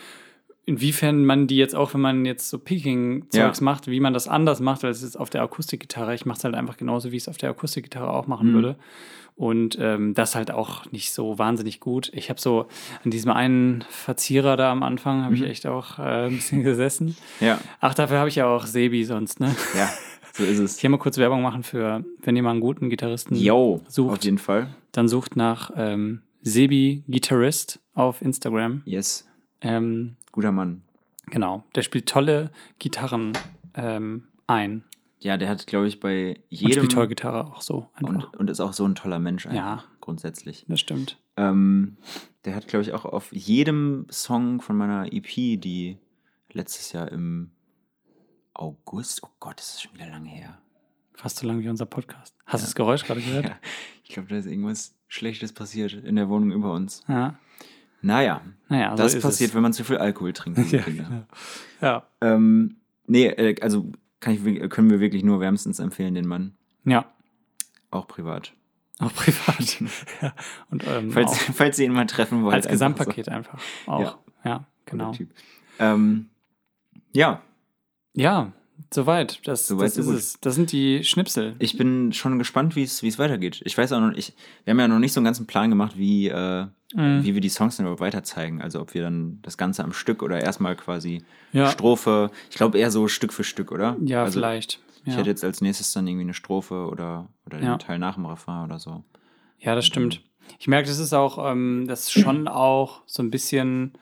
inwiefern man die jetzt auch, wenn man jetzt so Picking-Zeugs
Ja.
macht, wie man das anders macht als jetzt auf der Akustikgitarre. Ich mache es halt einfach genauso, wie ich es auf der Akustikgitarre auch machen
Mhm.
würde. Und ähm, das halt auch nicht so wahnsinnig gut. Ich habe so an diesem einen Verzierer da am Anfang, habe ich
Mhm.
echt auch äh, ein bisschen gesessen.
Ja,
Ach, dafür habe ich ja auch Sebi sonst, ne?
ja, so ist es.
Hier mal kurz Werbung machen für, wenn ihr mal einen guten Gitarristen
Yo,
sucht.
auf jeden Fall.
dann sucht nach ähm, Sebi Gitarrist auf Instagram.
Yes,
Ähm,
guter Mann.
genau, der spielt tolle Gitarren ähm, ein.
Ja, der hat, glaube ich, bei
Und
jedem
spielt tolle Gitarre auch so einfach.
und, und ist auch so ein toller Mensch einfach,
Ja.
grundsätzlich.
das stimmt.
Ähm, der hat, glaube ich, auch auf jedem Song von meiner EP, die letztes Jahr im August, oh Gott, das ist schon wieder lange her.
Fast so lang wie unser Podcast. Hast du
Ja.
das Geräusch gerade gehört?
Ja, ich glaube, da ist irgendwas Schlechtes passiert in der Wohnung über uns.
Ja.
Naja,
Naja, so
das passiert,
es.
wenn man zu viel Alkohol trinkt.
Ja, genau. ja.
ähm, nee, äh, also ich, können wir wirklich nur wärmstens empfehlen, den Mann.
ja,
Auch privat.
auch privat. ja. Und ähm,
Falls,
auch
falls ihr ihn mal treffen wollt.
als
einfach
Gesamtpaket einfach. Auch.
Ja.
Ja,
So,
genau.
Ähm, ja,
Ja, soweit. Das,
Soweit,
das ist
gut.
es. Das sind die Schnipsel.
ich bin schon gespannt, wie es weitergeht. Ich weiß auch noch nicht, wir haben ja noch nicht so einen ganzen Plan gemacht, wie, äh,
Mhm.
wie wir die Songs dann überhaupt weiter zeigen. Also ob wir dann das Ganze am Stück oder erstmal quasi
Ja.
Strophe. Ich glaube eher so Stück für Stück, oder?
Ja,
also,
vielleicht.
Ich
Ja.
hätte jetzt als nächstes dann irgendwie eine Strophe oder, oder den
Ja.
Teil nach dem Refrain oder so.
Ja, das stimmt. Ich merke, das ist auch, ähm, das ist schon auch so ein bisschen,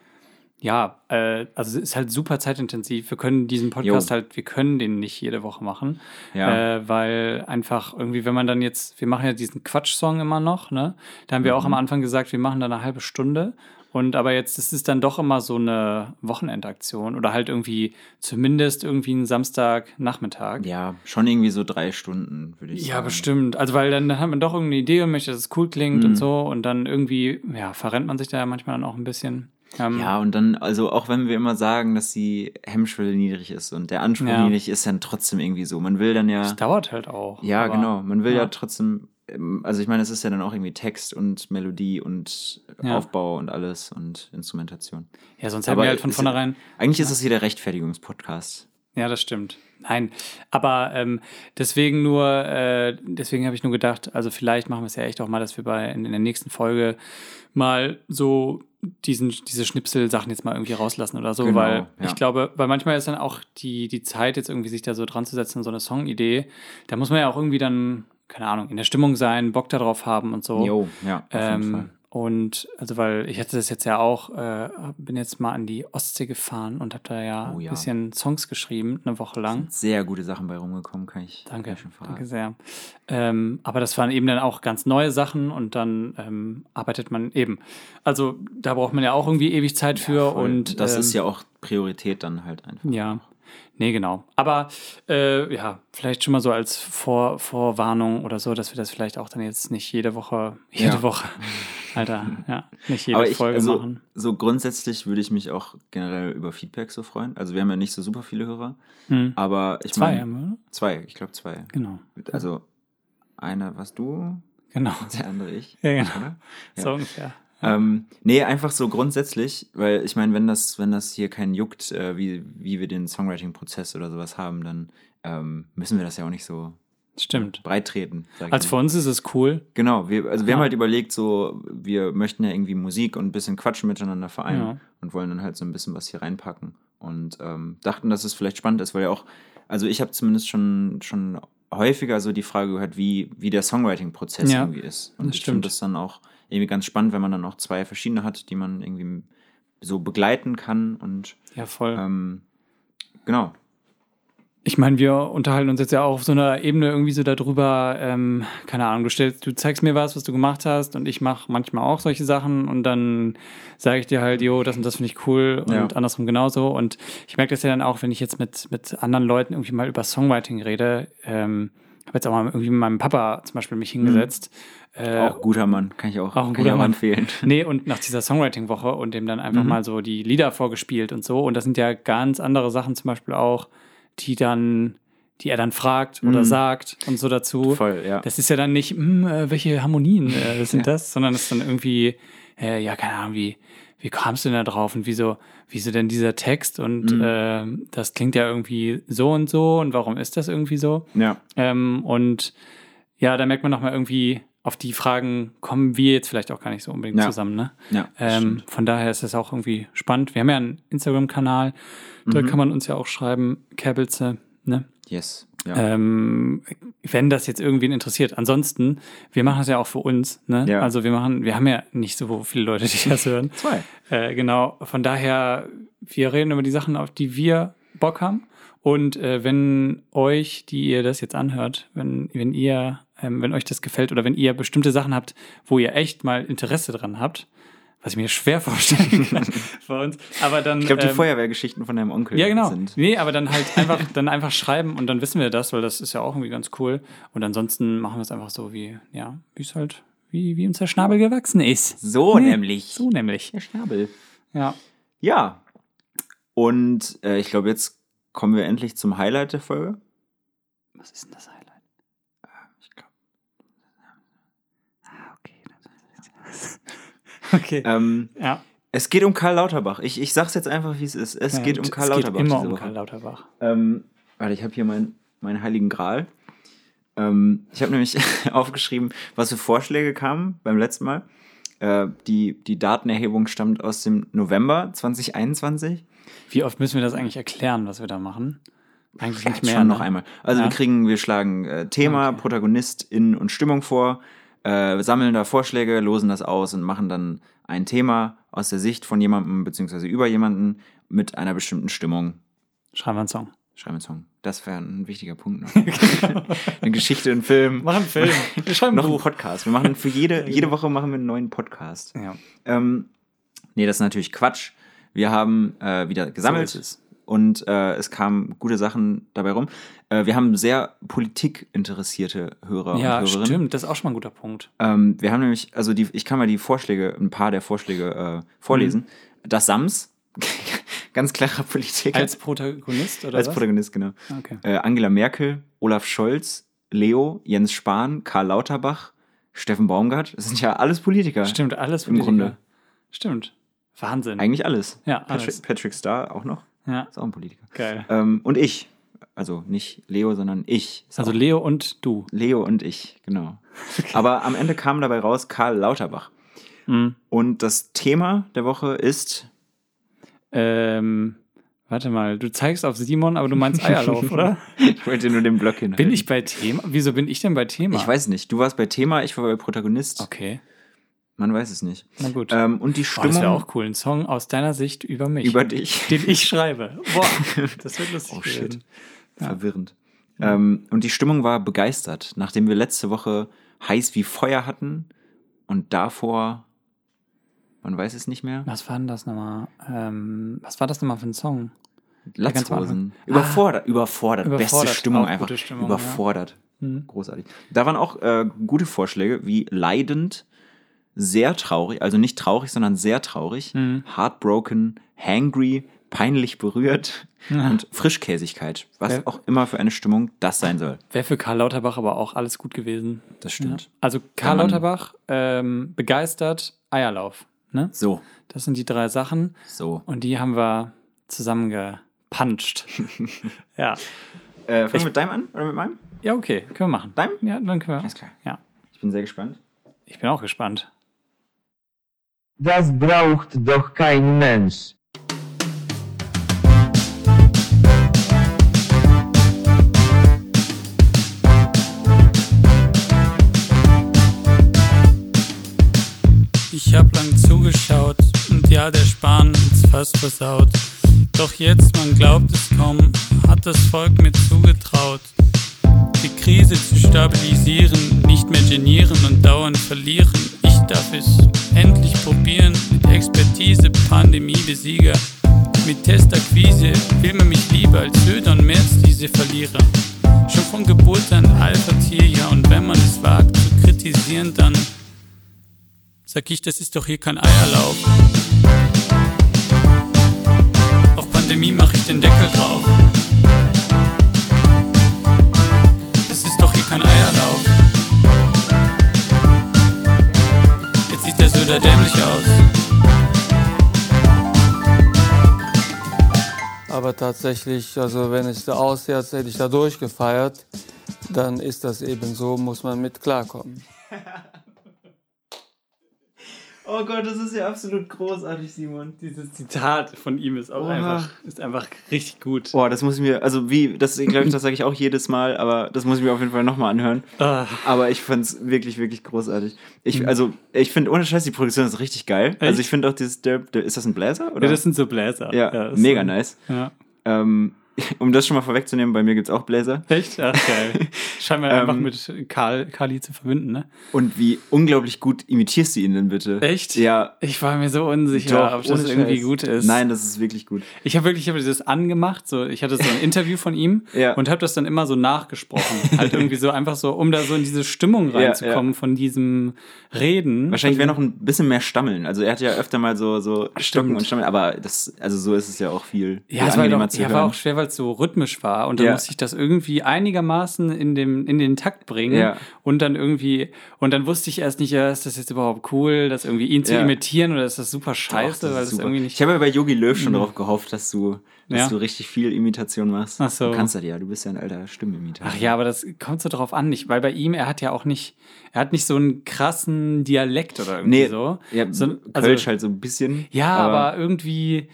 ja, äh, also es ist halt super zeitintensiv. Wir können diesen Podcast
Jo.
halt, wir können den nicht jede Woche machen,
Ja.
äh, weil einfach irgendwie, wenn man dann jetzt, wir machen ja diesen Quatsch-Song immer noch, ne? Da haben wir auch
Mhm.
am Anfang gesagt, wir machen da eine halbe Stunde. Und aber jetzt ist es dann doch immer so eine Wochenendaktion oder halt irgendwie zumindest irgendwie ein Samstagnachmittag.
Ja, schon irgendwie so drei Stunden, würde ich sagen.
Ja, bestimmt. Also, weil dann, dann hat man doch irgendeine Idee und möchte, dass es cool klingt
Mhm.
und so. Und dann irgendwie, ja, verrennt man sich da ja manchmal dann auch ein bisschen. Ähm,
Ja, und dann, also auch wenn wir immer sagen, dass die Hemmschwelle niedrig ist und der Anspruch
Ja.
niedrig ist, dann trotzdem irgendwie so. Man will dann ja.
Das dauert halt auch.
Ja,
aber-
genau. Man will ja,
ja.
trotzdem, ähm, also ich meine, es ist ja dann auch irgendwie Text und Melodie und
Ja.
Aufbau und alles und Instrumentation.
Ja, sonst hätten wir halt von vornherein.
Eigentlich ist das hier der Rechtfertigungspodcast.
Ja, das stimmt. Nein, aber ähm, deswegen nur, äh, deswegen habe ich nur gedacht, also vielleicht machen wir es ja echt auch mal, dass wir bei in, in der nächsten Folge mal so diesen, diese Schnipsel-Sachen jetzt mal irgendwie rauslassen oder so,
Genau,
weil
ja.
ich glaube, weil manchmal ist dann auch die, die Zeit, jetzt irgendwie sich da so dran zu setzen, so eine Songidee, da muss man ja auch irgendwie dann, keine Ahnung, in der Stimmung sein, Bock darauf haben und so.
Jo, ja, auf jeden Fall.
Und also weil ich hatte das jetzt ja auch, äh, bin jetzt mal an die Ostsee gefahren und habe da ja
Oh
ein
ja.
bisschen Songs geschrieben, eine Woche lang.
Sehr gute Sachen bei rumgekommen, kann ich
Danke,
kann ich schon verraten.
danke sehr. Ähm, aber das waren eben dann auch ganz neue Sachen und dann ähm, arbeitet man eben. Also da braucht man ja auch irgendwie ewig Zeit für
Voll.
und
das
ähm,
ist ja auch Priorität dann halt einfach.
ja. Nee, genau. Aber äh, ja, vielleicht schon mal so als Vor Vorwarnung oder so, dass wir das vielleicht auch dann jetzt nicht jede Woche, jede
Ja.
Woche, Alter, ja, nicht jede
ich,
Folge
also,
machen.
so grundsätzlich würde ich mich auch generell über Feedback so freuen. Also wir haben ja nicht so super viele Hörer,
Hm.
aber ich
Zwei
meine,
haben wir, oder?
zwei, ich glaube zwei.
Genau.
Also einer warst du,
Genau.
der andere ich.
Ja, genau.
Oder?
So
Ja.
ungefähr.
Ähm, nee, einfach so grundsätzlich, weil ich meine, wenn das, wenn das hier keinen juckt, äh, wie, wie wir den Songwriting-Prozess oder sowas haben, dann ähm, müssen wir das ja auch nicht so
Stimmt.
breit treten.
Also
mal.
für uns ist es cool.
Genau, wir, also wir
Ja.
haben halt überlegt, so, wir möchten ja irgendwie Musik und ein bisschen Quatschen miteinander vereinen
Ja.
und wollen dann halt so ein bisschen was hier reinpacken. Und ähm, dachten, dass es vielleicht spannend ist, weil ja auch, also ich habe zumindest schon, schon häufiger so die Frage gehört, wie, wie der Songwriting-Prozess
Ja,
irgendwie ist. Und
das
ich finde
stimmt.
das dann auch irgendwie ganz spannend, wenn man dann auch zwei verschiedene hat, die man irgendwie so begleiten kann. Und
Ja, voll.
ähm, genau.
Ich meine, wir unterhalten uns jetzt ja auch auf so einer Ebene irgendwie so darüber, ähm, keine Ahnung, du stellst, du zeigst mir was, was du gemacht hast und ich mache manchmal auch solche Sachen und dann sage ich dir halt, jo, das und das finde ich cool und
Ja.
andersrum genauso. Und ich merke das ja dann auch, wenn ich jetzt mit, mit anderen Leuten irgendwie mal über Songwriting rede, ähm, habe jetzt auch mal irgendwie mit meinem Papa zum Beispiel mich hingesetzt. Äh,
Auch guter Mann, kann ich auch,
auch ein
kann ich
guter
auch
Mann.
empfehlen.
Nee, und nach dieser Songwriting-Woche und dem dann einfach
Mhm.
mal so die Lieder vorgespielt und so. Und das sind ja ganz andere Sachen zum Beispiel auch, die dann, die er dann fragt oder
Mhm.
sagt und so dazu.
Voll, ja.
Das ist ja dann nicht, hm, äh, welche Harmonien äh, sind
Ja.
das, sondern es ist dann irgendwie, äh, ja, keine Ahnung, wie, wie kamst du denn da drauf und wieso, wieso denn dieser Text und
Mhm.
ähm, das klingt ja irgendwie so und so und warum ist das irgendwie so?
Ja.
Ähm, und ja, da merkt man nochmal irgendwie, auf die Fragen kommen wir jetzt vielleicht auch gar nicht so unbedingt
Ja.
zusammen, ne?
Ja.
Ähm, von daher ist das auch irgendwie spannend. Wir haben ja einen Instagram-Kanal, da
Mhm.
kann man uns ja auch schreiben, Käbelze, ne?
yes. Ja.
Ähm, wenn das jetzt irgendwen interessiert. Ansonsten, wir machen das ja auch für uns, ne?
Ja.
Also wir machen, wir haben ja nicht so viele Leute, die das hören.
Zwei.
Äh, genau, von daher, wir reden über die Sachen, auf die wir Bock haben. Und äh, wenn euch, die ihr das jetzt anhört, wenn, wenn ihr, ähm, wenn euch das gefällt oder wenn ihr bestimmte Sachen habt, wo ihr echt mal Interesse dran habt, was ich mir schwer vorstellen kann bei uns, aber dann.
Ich glaube, die
ähm,
Feuerwehrgeschichten von deinem Onkel
ja, genau.
sind.
Nee, aber dann halt einfach, dann einfach schreiben und dann wissen wir das, weil das ist ja auch irgendwie ganz cool. Und ansonsten machen wir es einfach so wie, ja, wie es halt, wie, wie uns der Schnabel gewachsen ist.
So
Nee,
nämlich.
So nämlich.
Der Schnabel.
Ja.
Ja. Und äh, ich glaube, jetzt kommen wir endlich zum Highlight der Folge.
Was ist denn das Highlight?
Ich glaube.
Ah, okay. Okay.
Ähm,
ja.
es geht um Karl Lauterbach. Ich, ich sag's jetzt einfach, wie es ist. Es
ja,
geht um Karl
es
Lauterbach.
Geht immer um. Karl Lauterbach.
Ähm, warte, ich habe hier meinen meinen heiligen Gral. Ähm, ich habe nämlich aufgeschrieben, was für Vorschläge kamen beim letzten Mal. Äh, die, die Datenerhebung stammt aus dem November 2021.
Wie oft müssen wir das eigentlich erklären, was wir da machen? Eigentlich nicht mehr.
schon
ne?
noch einmal. Also
Ja.
wir kriegen, wir schlagen äh, Thema,
Okay.
Protagonistin und Stimmung vor, äh, sammeln da Vorschläge, losen das aus und machen dann ein Thema aus der Sicht von jemandem beziehungsweise über jemanden mit einer bestimmten Stimmung.
Schreiben wir einen Song.
Schreiben einen Song. Das wäre ein wichtiger Punkt noch. Eine Geschichte, ein Film.
Machen einen Film. Wir schreiben
noch
ein
ein
Buch.
Podcast. Wir machen für jede, jede Woche machen wir einen neuen Podcast.
Ja.
Ähm, nee, das ist natürlich Quatsch. Wir haben äh, wieder gesammelt
So ist es.
Und äh, es kamen gute Sachen dabei rum. Äh, wir haben sehr politikinteressierte Hörer
Ja,
und Hörerinnen.
stimmt. Das ist auch schon mal ein guter Punkt.
Ähm, wir haben nämlich, also die, ich kann mal die Vorschläge, ein paar der Vorschläge äh, vorlesen.
Mhm.
Das Sams, ganz klarer Politiker.
Als Protagonist oder
Als
was?
Protagonist, genau.
Okay.
Äh, Angela Merkel, Olaf Scholz, Leo, Jens Spahn, Karl Lauterbach, Steffen Baumgart. Das sind ja alles Politiker.
Stimmt, alles
Im
Politiker.
Grunde.
Stimmt. Wahnsinn.
Eigentlich alles.
Ja,
Patrick,
alles.
Patrick Starr auch noch.
Ja,
Ist auch ein Politiker.
geil.
Ähm, und ich. Also nicht Leo, sondern ich. Ist
Also Leo und du.
Leo und ich, genau. Aber am Ende kam dabei raus Karl Lauterbach.
Mhm.
Und das Thema der Woche ist.
Ähm, warte mal, du zeigst auf Simon, aber du meinst Eierlauf, oder?
Ich wollte nur den Block hinhalten.
Bin ich bei Thema? Wieso bin ich denn bei Thema?
Ich weiß nicht. Du warst bei Thema, ich war bei Protagonist.
Okay,
Man weiß es nicht.
na gut.
Ähm, und die Stimmung
das wäre auch cool. Ein Song aus deiner Sicht über mich.
über dich.
den ich schreibe. Boah, das wird lustig.
Oh, shit.
Ja.
Verwirrend. Ähm, und die Stimmung war begeistert, nachdem wir letzte Woche heiß wie Feuer hatten und davor, man weiß es nicht mehr,
Was war denn das nochmal? Ähm, was war das nochmal für ein Song? ganz am
Latzhosen. Überfordert, überfordert, beste
Überfordert,
Stimmung einfach.
Stimmung,
überfordert.
Hm.
Großartig. Da waren auch äh, gute Vorschläge wie leidend, sehr traurig, also nicht traurig, sondern sehr traurig,
Mhm.
heartbroken, hangry, peinlich berührt und Frischkäsigkeit, was
Ja.
auch immer für eine Stimmung das sein soll.
Wäre für Karl Lauterbach aber auch alles gut gewesen.
Das stimmt.
Also Karl Lauterbach, ähm, begeistert, Eierlauf. Ne?
So,
Das sind die drei Sachen
so.
und die haben wir zusammengepuncht. ja.
Äh, fangen wir mit deinem an oder mit meinem?
Ja, okay, können wir machen.
Deinem?
Ja, dann können wir.
Alles klar.
Ja,
Ich bin sehr gespannt.
ich bin auch gespannt.
Das braucht doch kein Mensch.
Ich hab lang zugeschaut und ja, der Spahn hat's fast versaut. Doch jetzt, man glaubt es kaum, hat das Volk mir zugetraut. Die Krise zu stabilisieren, nicht mehr genieren und dauernd verlieren. Darf es endlich probieren, mit Expertise, Pandemiebesieger. Mit Testakquise will man mich lieber als Söder und Merz diese Verlierer. Schon von Geburt an Alpha-Tier, ja, und wenn man es wagt zu kritisieren, dann Sag ich, das ist doch hier kein Eierlauf. Auf Pandemie mach ich den Deckel drauf. du da dämlich aus.
Aber tatsächlich, also wenn es da aussieht, als hätte ich da durchgefeiert, dann ist das eben so, muss man mit klarkommen.
Oh Gott, das ist ja absolut großartig, Simon.
Dieses Zitat von ihm ist auch
Oha.
einfach, ist einfach richtig gut.
Boah, das muss ich mir, also wie, das glaube ich, das sage ich auch jedes Mal, aber das muss ich mir auf jeden Fall nochmal anhören.
Ah,
Aber ich fand's wirklich, wirklich großartig. Ich, also, ich finde, ohne Scheiß, die Produktion ist richtig geil. Also ich finde auch dieses, der, der, ist das ein Bläser? Oder?
ja, das sind so Bläser.
ja,
das
mega
sind-
nice.
Ja.
Ähm, um das schon mal vorwegzunehmen, bei mir gibt's auch Bläser.
Echt? Ach, geil. Scheinbar
Ähm,
einfach mit Karl, Kali zu verbinden, ne?
Und wie unglaublich gut imitierst du ihn denn bitte?
Echt?
Ja.
Ich war mir so unsicher,
Doch,
ob das irgendwie
Scheiß.
gut ist.
Nein, das ist wirklich gut.
Ich habe wirklich ich hab das angemacht, so ich hatte so ein Interview von ihm
Ja.
und habe das dann immer so nachgesprochen, halt irgendwie so einfach so, um da so in diese Stimmung
Ja,
reinzukommen von diesem Reden.
Wahrscheinlich wäre noch ein bisschen mehr Stammeln. Also er hat ja öfter mal so, so Stocken
Stimmt.
und Stammeln, aber das, also so ist es ja auch viel,
Ja, es war, doch, ja, war auch schwer, weil es so rhythmisch war. Und dann
Ja.
musste ich das irgendwie einigermaßen in, dem, in den Takt bringen.
Ja.
Und dann irgendwie, und dann wusste ich erst nicht, ja, ist das jetzt überhaupt cool, das irgendwie ihn zu imitieren oder ist das super
Doch,
scheiße,
das ist
weil das
super.
irgendwie nicht.
Ich habe ja bei Yogi Löw schon darauf gehofft, dass du, dass du richtig viel Imitation machst.
Ach so.
Du kannst das ja, du bist ja ein alter Stimmenimitator.
Ach ja, aber das kommt so drauf an, nicht, weil bei ihm, er hat ja auch nicht, er hat nicht so einen krassen Dialekt oder irgendwie
Nee,
so.
ja,
so
Kölsch halt so ein bisschen.
Ja, aber, irgendwie,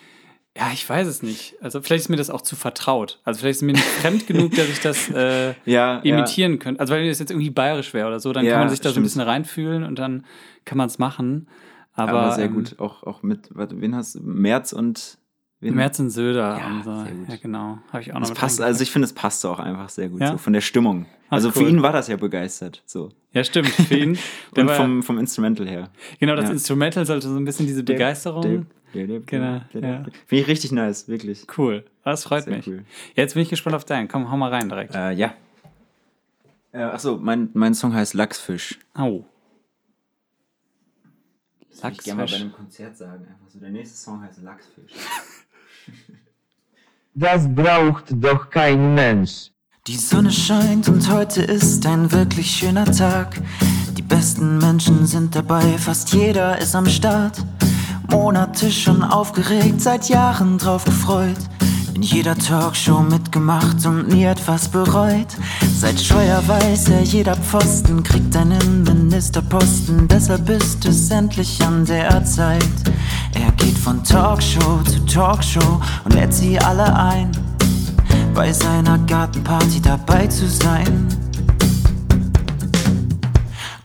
ja, ich weiß es nicht. Also vielleicht ist mir das auch zu vertraut. Also vielleicht ist mir nicht fremd genug, dass ich das äh,
Ja,
imitieren könnte. Also wenn das jetzt irgendwie bayerisch wäre oder so, dann
Ja,
kann man sich da so ein
stimmt.
bisschen reinfühlen und dann kann man es machen. Aber,
aber, sehr
ähm,
gut. Auch, auch mit, warte, wen hast du? Merz und wen?
Merz und Söder
Ja,
und so.
sehr gut.
Ja, genau. Habe ich auch noch
passt, also ich finde, es passt auch einfach sehr gut,
Ja?
so von der Stimmung.
Ach,
also für
cool.
ihn war das ja begeistert. So.
Ja, stimmt. Für ihn.
Und vom, vom Instrumental her.
genau, das
ja.
Instrumental sollte so ein bisschen diese Begeisterung.
Genau.
Genau, ja.
Finde ich richtig nice, wirklich.
Cool. Das freut
Sehr
mich.
cool.
Jetzt bin ich gespannt auf deinen. Komm, hau mal rein direkt.
Äh, ja. Äh, achso, mein, mein Song heißt Lachsfisch.
Au.
Das würde ich gerne mal bei
Lachsfisch.
einem Konzert sagen. Einfach so, der nächste Song heißt Lachsfisch.
Das braucht doch kein Mensch.
Die Sonne scheint und heute ist ein wirklich schöner Tag. Die besten Menschen sind dabei, fast jeder ist am Start. Monate schon aufgeregt, seit Jahren drauf gefreut. In jeder Talkshow mitgemacht und nie etwas bereut. Seit Scheuer weiß er, jeder Pfosten kriegt einen Ministerposten. Deshalb ist es endlich an der Zeit. Er geht von Talkshow zu Talkshow und lädt sie alle ein bei seiner Gartenparty dabei zu sein.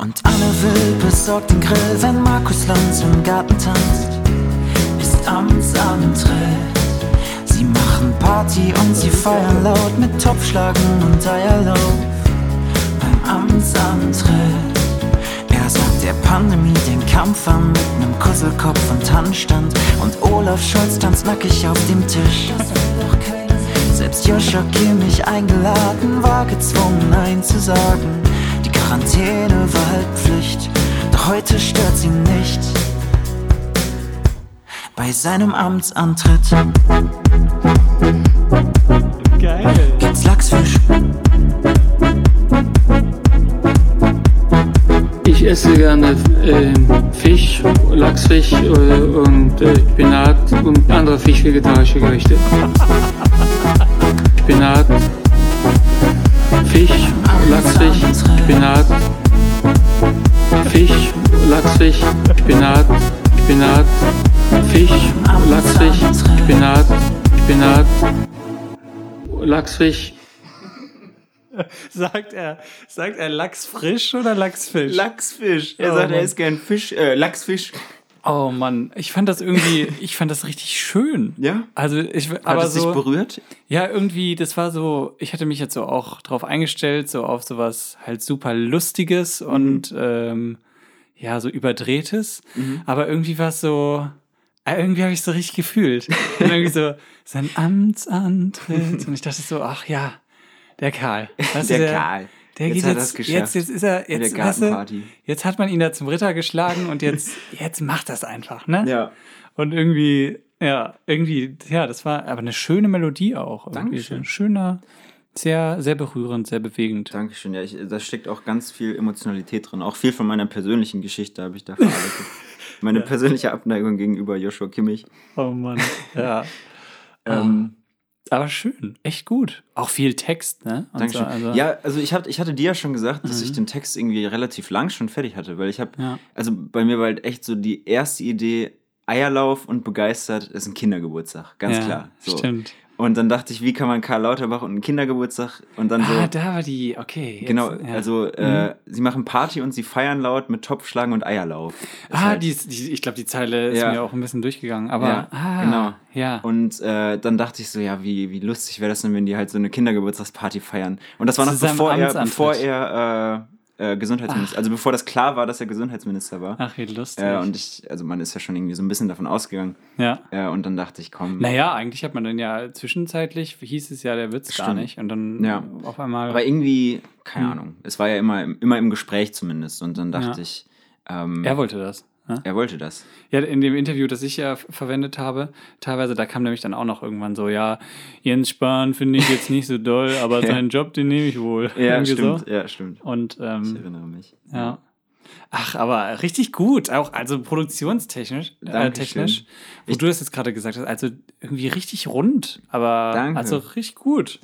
Und Anne Will besorgt den Grill, wenn Markus Lanz im Garten tanzt. Ist Amtsantritt. Sie machen Party und sie feiern laut mit Topfschlagen und Eierlauf. Beim Amtsantritt. Er sagt der Pandemie den Kampf an mit nem Kusselkopf und Handstand. Und Olaf Scholz tanzt nackig auf dem Tisch. Selbst Joshua Kimmich eingeladen, war gezwungen Nein zu sagen. Quarantäne war halt Pflicht, doch heute stört sie nicht. Bei seinem Amtsantritt
Geil.
gibt's Lachsfisch.
Ich esse gerne äh, Fisch, Lachsfisch äh, und äh, Spinat und andere fischvegetarische Gerichte. Spinat, Fisch, Lachsfisch, Spinat, Fisch, Lachsfisch, Spinat, Spinat, Fisch, Lachsfisch, Spinat, Spinat, Lachsfisch.
Sagt er, sagt er Lachs frisch oder Lachsfisch?
Lachsfisch. Er
Oh,
sagt, er ist gern Fisch, äh, Lachsfisch.
Oh Mann, ich fand das irgendwie, ich fand das richtig schön.
Ja?
Also ich,
Hat
aber
es dich
so,
berührt?
ja irgendwie, das war so, ich hatte mich jetzt so auch drauf eingestellt, so auf sowas halt super lustiges
Mhm.
und ähm, ja so überdrehtes,
Mhm.
aber irgendwie war es so, äh, irgendwie habe ich so richtig gefühlt. Und irgendwie so sein Amtsantritt und ich dachte so, ach ja, der Karl, weißt du,
Der Karl.
Der
Jetzt
geht
hat
jetzt, jetzt, jetzt ist er,
In der
jetzt, weißt du, jetzt hat man ihn da zum Ritter geschlagen und jetzt, jetzt macht das einfach, ne?
Ja.
Und irgendwie, ja, irgendwie, ja, das war aber eine schöne Melodie auch.
Dankeschön.
Ein schöner, sehr, sehr berührend, sehr bewegend.
Dankeschön. Ja, ich, da steckt auch ganz viel Emotionalität drin. Auch viel von meiner persönlichen Geschichte habe ich da verarbeitet. Meine persönliche Abneigung gegenüber Joshua Kimmich.
Oh Mann. Ja.
Ähm,
Aber schön, echt gut. Auch viel Text, ne? Und
Dankeschön.
So, also,
ja, also ich, hab, ich hatte dir ja schon gesagt, dass
Mhm.
ich den Text irgendwie relativ lang schon fertig hatte, weil ich habe,
Ja.
also bei mir war halt echt so die erste Idee, Eierlauf und begeistert ist ein Kindergeburtstag, ganz
ja,
klar. So.
Stimmt.
Und dann dachte ich, wie kann man Karl Lauterbach und einen Kindergeburtstag und dann so.
Ah, da war die, okay. Jetzt,
Genau,
ja. Mhm.
also äh, sie machen Party und sie feiern laut mit Topfschlagen und Eierlauf.
Ah,
halt-
die, die, ich glaube, die Zeile ist
Ja.
mir auch ein bisschen durchgegangen. Aber,
Ja,
ah,
genau.
Ja.
Und äh, dann dachte ich so, ja, wie, wie lustig wäre das denn, wenn die halt so eine Kindergeburtstagsparty feiern. Und das war noch bevor er, bevor er äh, Gesundheitsminister, also bevor das klar war, dass er Gesundheitsminister war.
Ach, wie lustig.
Äh, und ich, also man ist ja schon irgendwie so ein bisschen davon ausgegangen.
ja.
Äh, und dann dachte ich, komm.
Naja, eigentlich hat man dann ja zwischenzeitlich, hieß es ja, der wird's gar
Stimmt.
nicht. Und dann
Ja.
auf einmal.
Aber irgendwie, keine
Hm.
Ahnung. Es war ja immer, im- immer im Gespräch zumindest. Und dann dachte
Ja.
ich, ähm,
er wollte das. Ne?
er wollte das.
Ja, in dem Interview, das ich ja verwendet habe, teilweise, da kam nämlich dann auch noch irgendwann so, ja, Jens Spahn finde ich jetzt nicht so doll, aber
Ja.
seinen Job, den nehme ich wohl.
Ja,
Irgendwie
stimmt.
So.
Ja, stimmt.
Und
Ich
ähm,
erinnere mich.
ja. Ach, aber richtig gut, auch also produktionstechnisch, äh, technisch, wo
Ich-
du das jetzt gerade gesagt hast, also irgendwie richtig rund, aber
Danke.
also richtig gut.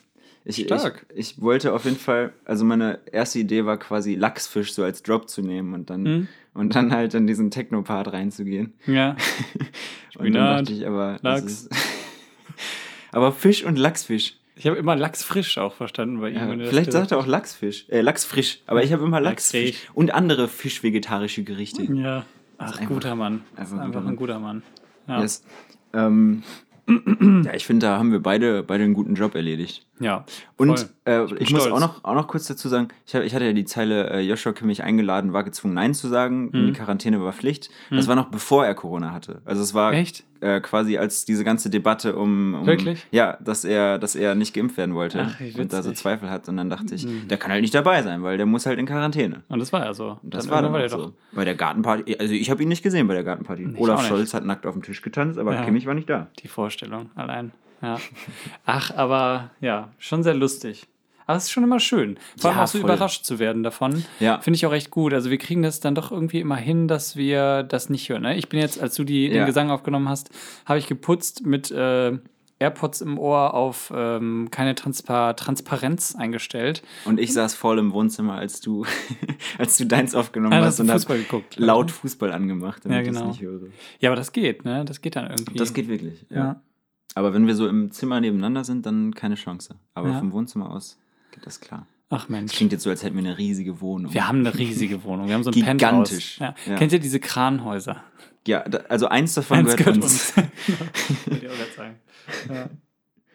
Ich,
Stark.
Ich, ich wollte auf jeden Fall, also meine erste Idee war quasi Lachsfisch so als Drop zu nehmen und dann,
Mhm.
und dann halt in diesen Techno-Part reinzugehen.
Ja,
Und dann dachte ich aber,
Lachs.
aber Fisch und Lachsfisch.
ich habe immer Lachs frisch auch verstanden bei ihm.
Ja, vielleicht sagt er auch Lachsfisch, äh, Lachsfrisch, aber ich habe immer Lachsfisch
Lachsfisch.
und andere fischvegetarische Gerichte.
Ja. Ach, guter Mann.
Einfach ein
einfach
guter
ein guter Mann. Ja.
Yes. Ähm, ja, ich finde, da haben wir beide, beide einen guten Job erledigt.
ja.
Und äh,
bin
ich muss auch noch, auch noch kurz dazu sagen, ich, hab, ich hatte ja die Zeile, äh, Joshua Kimmich eingeladen, war gezwungen Nein zu sagen,
Mhm.
die Quarantäne war Pflicht. Das war noch bevor er Corona hatte. Also es war
Echt?
äh, quasi als diese ganze Debatte um, um
Wirklich?
ja, dass er, dass er nicht geimpft werden wollte
Ach,
und da so. Zweifel hat. Und dann dachte ich, der kann halt nicht dabei sein, weil der muss halt in Quarantäne.
Und das war ja so.
Und das
Dann
war dann
der
so. Bei der Gartenparty, also ich habe ihn nicht gesehen bei der Gartenparty.
Ich
Olaf. Scholz hat nackt auf dem Tisch getanzt, aber
Ja.
Kimmich war nicht da.
Die Vorstellung allein. Ja. Ach, aber ja, schon sehr lustig. Aber es ist schon immer schön. Vor allem
Ja,
auch so
voll.
überrascht zu werden davon.
Ja.
Finde ich auch echt gut. Also wir kriegen das dann doch irgendwie immer hin, dass wir das nicht hören. Ne? Ich bin jetzt, als du die, den
Ja.
Gesang aufgenommen hast, habe ich geputzt mit äh, AirPods im Ohr auf ähm, keine Transpa Transparenz eingestellt.
Und ich saß voll im Wohnzimmer, als du, als du deins aufgenommen
Ah,
hast und
Fußball geguckt.
laut Fußball angemacht, damit
Ja,
ich
genau.
es nicht höre.
Ja, aber das geht, ne? Das geht dann irgendwie.
Das geht wirklich. Ja. Aber wenn wir so im Zimmer nebeneinander sind, dann keine Chance. Aber
Ja.
vom Wohnzimmer aus geht das klar.
Ach Mensch.
Klingt jetzt so, als hätten wir eine riesige Wohnung.
Wir haben eine riesige Wohnung. Wir haben so ein
Gigantisch.
Penthouse. Ja.
Ja.
Kennt ihr diese Kranhäuser?
ja, da, also eins davon
Eins
gehört,
gehört
uns.
uns. Ich auch grad sagen. Ja.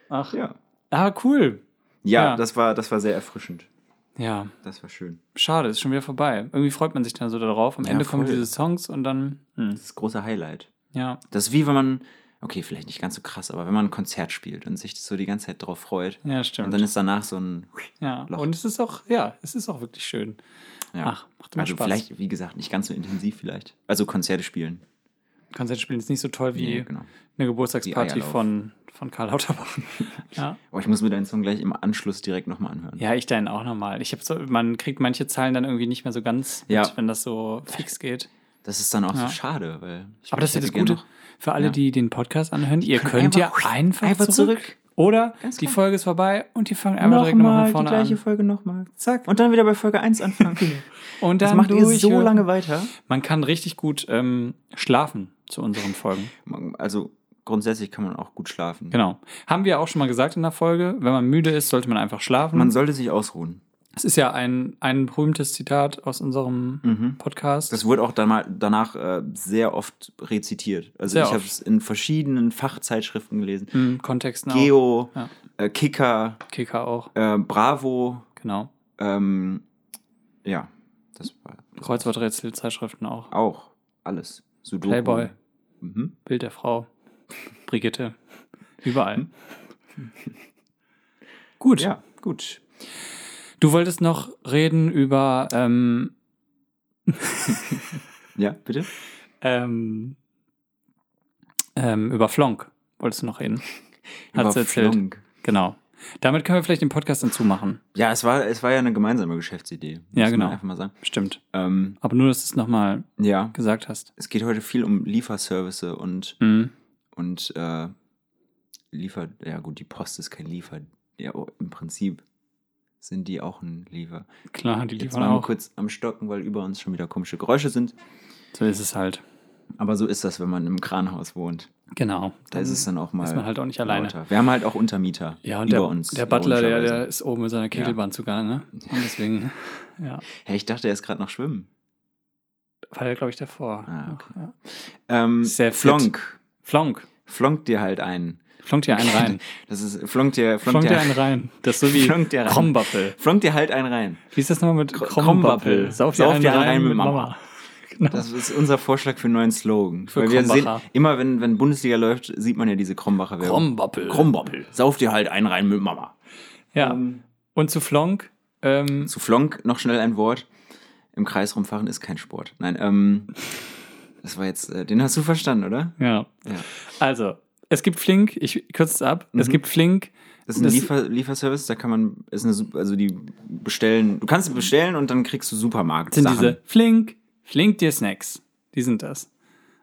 Ach,
Ja.
ah, cool.
Ja,
Ja.
Das, war, das war sehr erfrischend.
Ja,
Das war schön.
schade, ist schon wieder vorbei. Irgendwie freut man sich dann so darauf. Am
Ja,
Ende kommen
voll.
diese Songs und dann, hm,
Das ist das große Highlight.
ja,
Das ist wie wenn man, okay, vielleicht nicht ganz so krass, aber wenn man ein Konzert spielt und sich so die ganze Zeit drauf freut.
ja,
Und
stimmt.
dann ist danach so ein,
ja,
Loch.
und es ist auch, ja, es ist auch wirklich schön.
ja.
Ach, macht immer
also
Spaß.
vielleicht, wie gesagt, nicht ganz so intensiv vielleicht. Also Konzerte spielen.
Konzert spielen ist nicht so toll wie
Nee, genau.
eine Geburtstagsparty von, von Karl Lauterbach. ja.
Oh, ich muss mir deinen Song gleich im Anschluss direkt nochmal anhören.
ja, ich deinen auch nochmal. Ich habe so, man kriegt manche Zeilen dann irgendwie nicht mehr so ganz
Ja.
mit, wenn das so fix geht.
Das ist dann auch
Ja.
so schade, weil. Ich,
Aber das ist ja das Gute
noch-
für alle,
Ja.
die den Podcast anhören. Ihr könnt ja
einfach-
einfach,
einfach
zurück.
zurück.
Oder
Ganz
die
klar.
Folge ist vorbei und die fangen einfach direkt nochmal von vorne
die gleiche
an.
Folge nochmal.
Zack.
Und dann wieder bei Folge 1 anfangen.
Und
Das
dann
macht ihr so lange weiter.
Man kann richtig gut ähm, schlafen zu unseren Folgen.
Also grundsätzlich kann man auch gut schlafen.
Genau. Haben wir auch schon mal gesagt in der Folge, wenn man müde ist, sollte man einfach schlafen.
Man sollte sich ausruhen.
Es ist ja ein, ein berühmtes Zitat aus unserem
Mhm.
Podcast.
Das wurde auch danach, danach äh, sehr oft rezitiert. Also
Sehr
ich habe es in verschiedenen Fachzeitschriften gelesen.
Im Kontext auch.
Geo,
Ja.
äh, Kicker,
Kicker auch.
äh, Bravo,
Genau.
ähm, ja, das war
Kreuzworträtsel, Zeitschriften auch.
auch alles. Sudoku.
Playboy,
Mhm.
Bild der Frau, Brigitte. Überall. Gut.
Ja, gut.
Du wolltest noch reden über ähm,
Ja, bitte?
ähm, ähm, über Flonk. Wolltest du noch reden? Hat's
Über
erzählt.
Flunk.
Genau. Damit können wir vielleicht den Podcast dann zumachen.
Ja, es war, es war ja eine gemeinsame Geschäftsidee.
Ja, genau.
Einfach mal sagen.
Stimmt.
Ähm,
Aber nur, dass du es nochmal
ja,
gesagt hast.
es geht heute viel um Lieferservice und,
Mhm.
und äh, Liefer, ja gut, die Post ist kein Liefer. Ja, oh, im Prinzip sind die auch ein Liefer.
Klar, die
Jetzt
liefern
waren wir
auch.
kurz am Stocken, weil über uns schon wieder komische Geräusche sind.
So ist es halt.
Aber so ist das, wenn man im Kranhaus wohnt.
Genau.
Da ist es dann auch mal.
ist man halt auch nicht alleine.
lauter. Wir haben halt auch Untermieter
Ja, und
über
der,
uns.
der Butler, der, der ist oben mit seiner Kegelbahn zugange. Und deswegen, ja,
Hey, ich dachte, er ist gerade noch schwimmen.
war der, glaube ich, davor.
Ah, okay.
Ja.
Ähm,
Sehr fit.
Flonk.
Flonk.
Flonk dir halt ein.
Flonk dir einen rein.
Das ist, flonk dir, flonk,
Flonk dir einen rein. Das ist so wie
rein.
Krombappel.
flonk dir halt einen rein.
Wie ist das nochmal mit
Kr-
Krombappel?
Krombappel.
Sauf dir einen rein, mit Mama. Genau.
Das ist unser Vorschlag für einen neuen Slogan.
Für
Weil wir sehen, immer wenn, wenn Bundesliga läuft, sieht man ja diese Krombacher Werbung.
Krombappel.
Krombappel. Sauf dir halt einen rein mit Mama.
Ja.
Ähm,
Und zu Flonk, ähm,
Zu Flonk noch schnell ein Wort. Im Kreis rumfahren ist kein Sport. Nein, ähm, das war jetzt, äh, den hast du verstanden, oder?
ja.
Ja.
Also, es gibt Flink, ich kürze es ab, es
Mhm.
gibt Flink.
Das ist ein
Das-
Liefer Lieferservice, da kann man, ist eine, also die bestellen, du kannst bestellen und dann kriegst du Supermarkt.
sind diese Flink, Flink dir Snacks. Die sind das.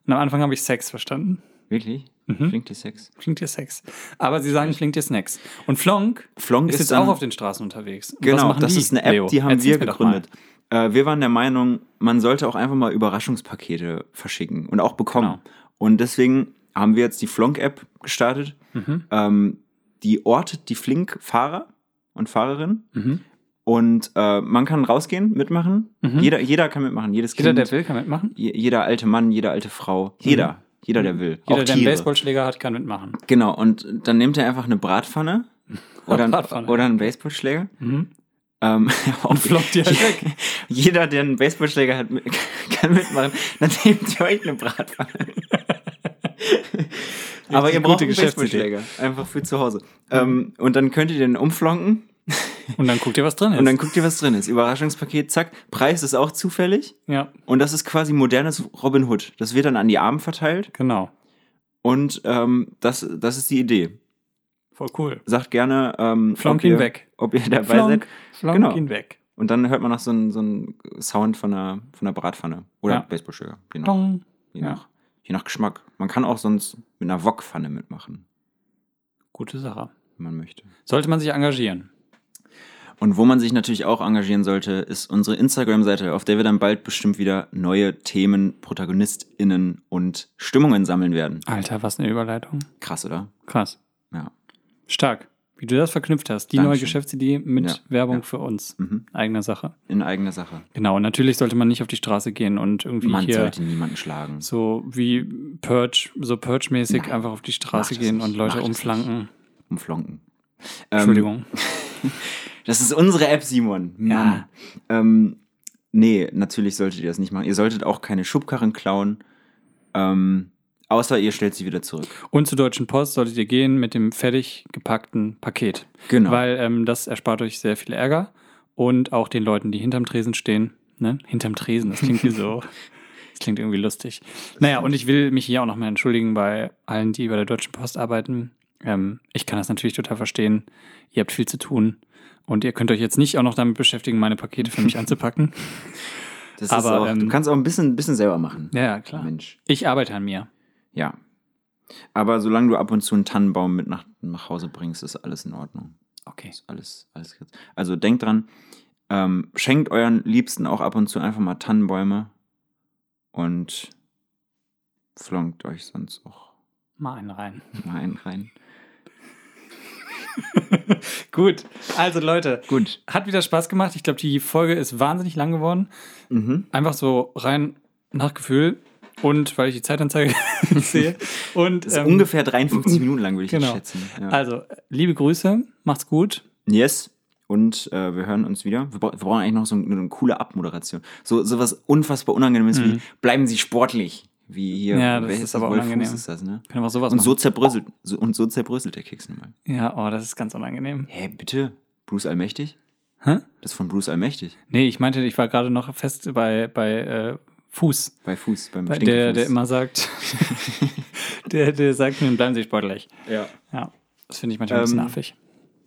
Und am Anfang habe ich Sex verstanden.
Wirklich?
Mhm.
Klingt die Sex?
Flink dir Sex. Aber sie sagen Flink dir Snacks. Und Flonk
Flonk
ist
ist,
jetzt auch auf den Straßen unterwegs. Und
Genau, das
die,
ist eine App,
Leo?
die haben wir gegründet. Äh, wir waren der Meinung, man sollte auch einfach mal Überraschungspakete verschicken und auch bekommen.
Genau.
Und deswegen haben wir jetzt die Flonk-App gestartet.
Mhm.
Ähm, die ortet die Flink-Fahrer und Fahrerinnen.
Mhm.
Und äh, man kann rausgehen, mitmachen.
Mhm.
Jeder, jeder kann mitmachen. Jedes
Jeder,
Kind,
der will, kann mitmachen.
je- jeder alte Mann, jede alte Frau. Jeder. Jeder, der will.
Mhm. Jeder,
auch
der einen. Baseballschläger hat, kann mitmachen.
Genau, und dann nimmt er einfach eine Bratpfanne oder,
Bratpfanne.
oder einen Baseballschläger.
Mhm.
Ähm,
Und flockt die halt weg.
Jeder, der einen Baseballschläger hat, kann mitmachen. Dann nehmt ihr euch eine Bratpfanne. Aber ihr
Gute
braucht. Baseballschläger. Einfach für zu Hause. Ähm, und dann könnt ihr den umflonken
Und dann guckt ihr, was drin ist.
und dann guckt ihr, was drin ist. Überraschungspaket, zack. Preis ist auch zufällig.
ja,
Und das ist quasi modernes Robin Hood. Das wird dann an die Armen verteilt.
genau.
Und ähm, das, das ist die Idee.
Voll cool.
Sagt gerne, ähm,
Flonk
ihr,
ihn weg.
ob ihr dabei
Flonk,
seid.
flonk
Genau.
ihn weg.
Und dann hört man noch so einen, so einen Sound von einer, von einer Bratpfanne. Oder
Ja.
Baseballschläger. Je nach, je,
Ja.
Je nach Geschmack. Man kann auch sonst mit einer Wokpfanne mitmachen,
Gute Sache.
wenn man möchte.
Sollte man sich engagieren.
Und wo man sich natürlich auch engagieren sollte, ist unsere Instagram-Seite, auf der wir dann bald bestimmt wieder neue Themen, ProtagonistInnen und Stimmungen sammeln werden.
Alter, was eine Überleitung.
Krass, oder?
Krass.
Ja.
Stark. Wie du das verknüpft hast. Die
Dankeschön.
neue Geschäftsidee mit
Ja,
Werbung
ja.
für uns.
Mhm.
Eigener Sache.
In eigener Sache.
Genau. Und natürlich sollte man nicht auf die Straße gehen und irgendwie
Man
hier
sollte niemanden schlagen.
so wie Purge, so Purge-mäßig einfach auf die Straße gehen
nicht,
und Leute
mach das
umflanken.
Umflonken. Ähm,
Entschuldigung.
Das ist unsere App, Simon.
Ja.
Mann. Ähm, nee, natürlich solltet ihr das nicht machen. Ihr solltet auch keine Schubkarren klauen. Ähm, außer ihr stellt sie wieder zurück.
Und zur Deutschen Post solltet ihr gehen mit dem fertig gepackten Paket.
Genau.
Weil ähm, das erspart euch sehr viel Ärger. Und auch den Leuten, die hinterm Tresen stehen. Ne? Hinterm Tresen, das klingt wie so. Das klingt irgendwie lustig. Naja, und ich will mich hier auch nochmal entschuldigen bei allen, die bei der Deutschen Post arbeiten. Ähm, ich kann das natürlich total verstehen. Ihr habt viel zu tun. Und ihr könnt euch jetzt nicht auch noch damit beschäftigen, meine Pakete für mich anzupacken.
das ist
aber,
auch,
ähm,
du kannst auch ein bisschen, bisschen selber machen.
Ja, ja, klar.
Mensch.
Ich arbeite an mir.
Ja. Aber solange du ab und zu einen Tannenbaum mit nach, nach Hause bringst, ist alles in Ordnung.
Okay.
Ist alles, alles. gut. Also denkt dran, ähm, schenkt euren Liebsten auch ab und zu einfach mal Tannenbäume und flonkt euch sonst auch
Mal einen rein.
mal einen rein.
Gut. Also Leute,
Gut.
hat wieder Spaß gemacht. Ich glaube, die Folge ist wahnsinnig lang geworden.
Mhm.
Einfach so rein nach Gefühl und weil ich die Zeitanzeige sehe. Und
Das ist
ähm,
ungefähr 53 Minuten lang, würde ich
genau.
schätzen. Ja.
Also, liebe Grüße, macht's gut.
yes. Und äh, wir hören uns wieder. Wir, bra wir brauchen eigentlich noch so eine, eine coole Abmoderation. So, so was unfassbar Unangenehmes wie bleiben Sie sportlich. Wie hier.
Mhm. Ja, das ist aber unangenehm.
Ist das, ne?
Können wir sowas
Und
machen?
so zerbröselt, so, und so zerbröselt der Keks nochmal.
Ja, oh, das ist ganz unangenehm.
Hä, bitte? Bruce Allmächtig?
Hä?
Das ist von Bruce Allmächtig.
Nee, ich meinte, ich war gerade noch fest bei, bei äh, Fuß.
Bei Fuß, beim
Bei der, der immer sagt, der, der sagt, nun bleiben Sie sportlich.
Ja.
Ja, das finde ich manchmal ein bisschen
Ähm,
nervig.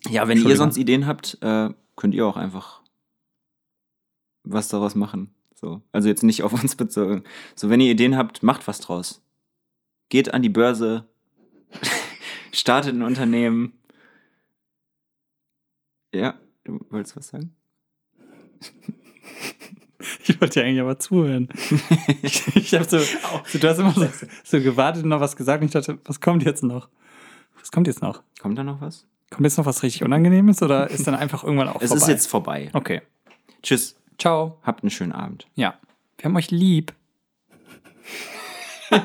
Ja, wenn ihr sonst Ideen habt, äh, könnt ihr auch einfach was daraus machen. So. Also jetzt nicht auf uns bezogen. So, wenn ihr Ideen habt, macht was draus. Geht an die Börse, startet ein Unternehmen. Ja, du wolltest was sagen?
Ich wollte dir eigentlich aber zuhören. ich ich habe so, so, du hast immer so, so gewartet und noch was gesagt und ich dachte, was kommt jetzt noch? Was kommt jetzt noch?
Kommt da noch was?
Kommt jetzt noch was richtig Unangenehmes oder ist dann einfach irgendwann auch
Es
vorbei?
ist jetzt vorbei.
Okay.
Tschüss.
Ciao.
Habt einen schönen Abend.
Ja. Wir haben euch lieb.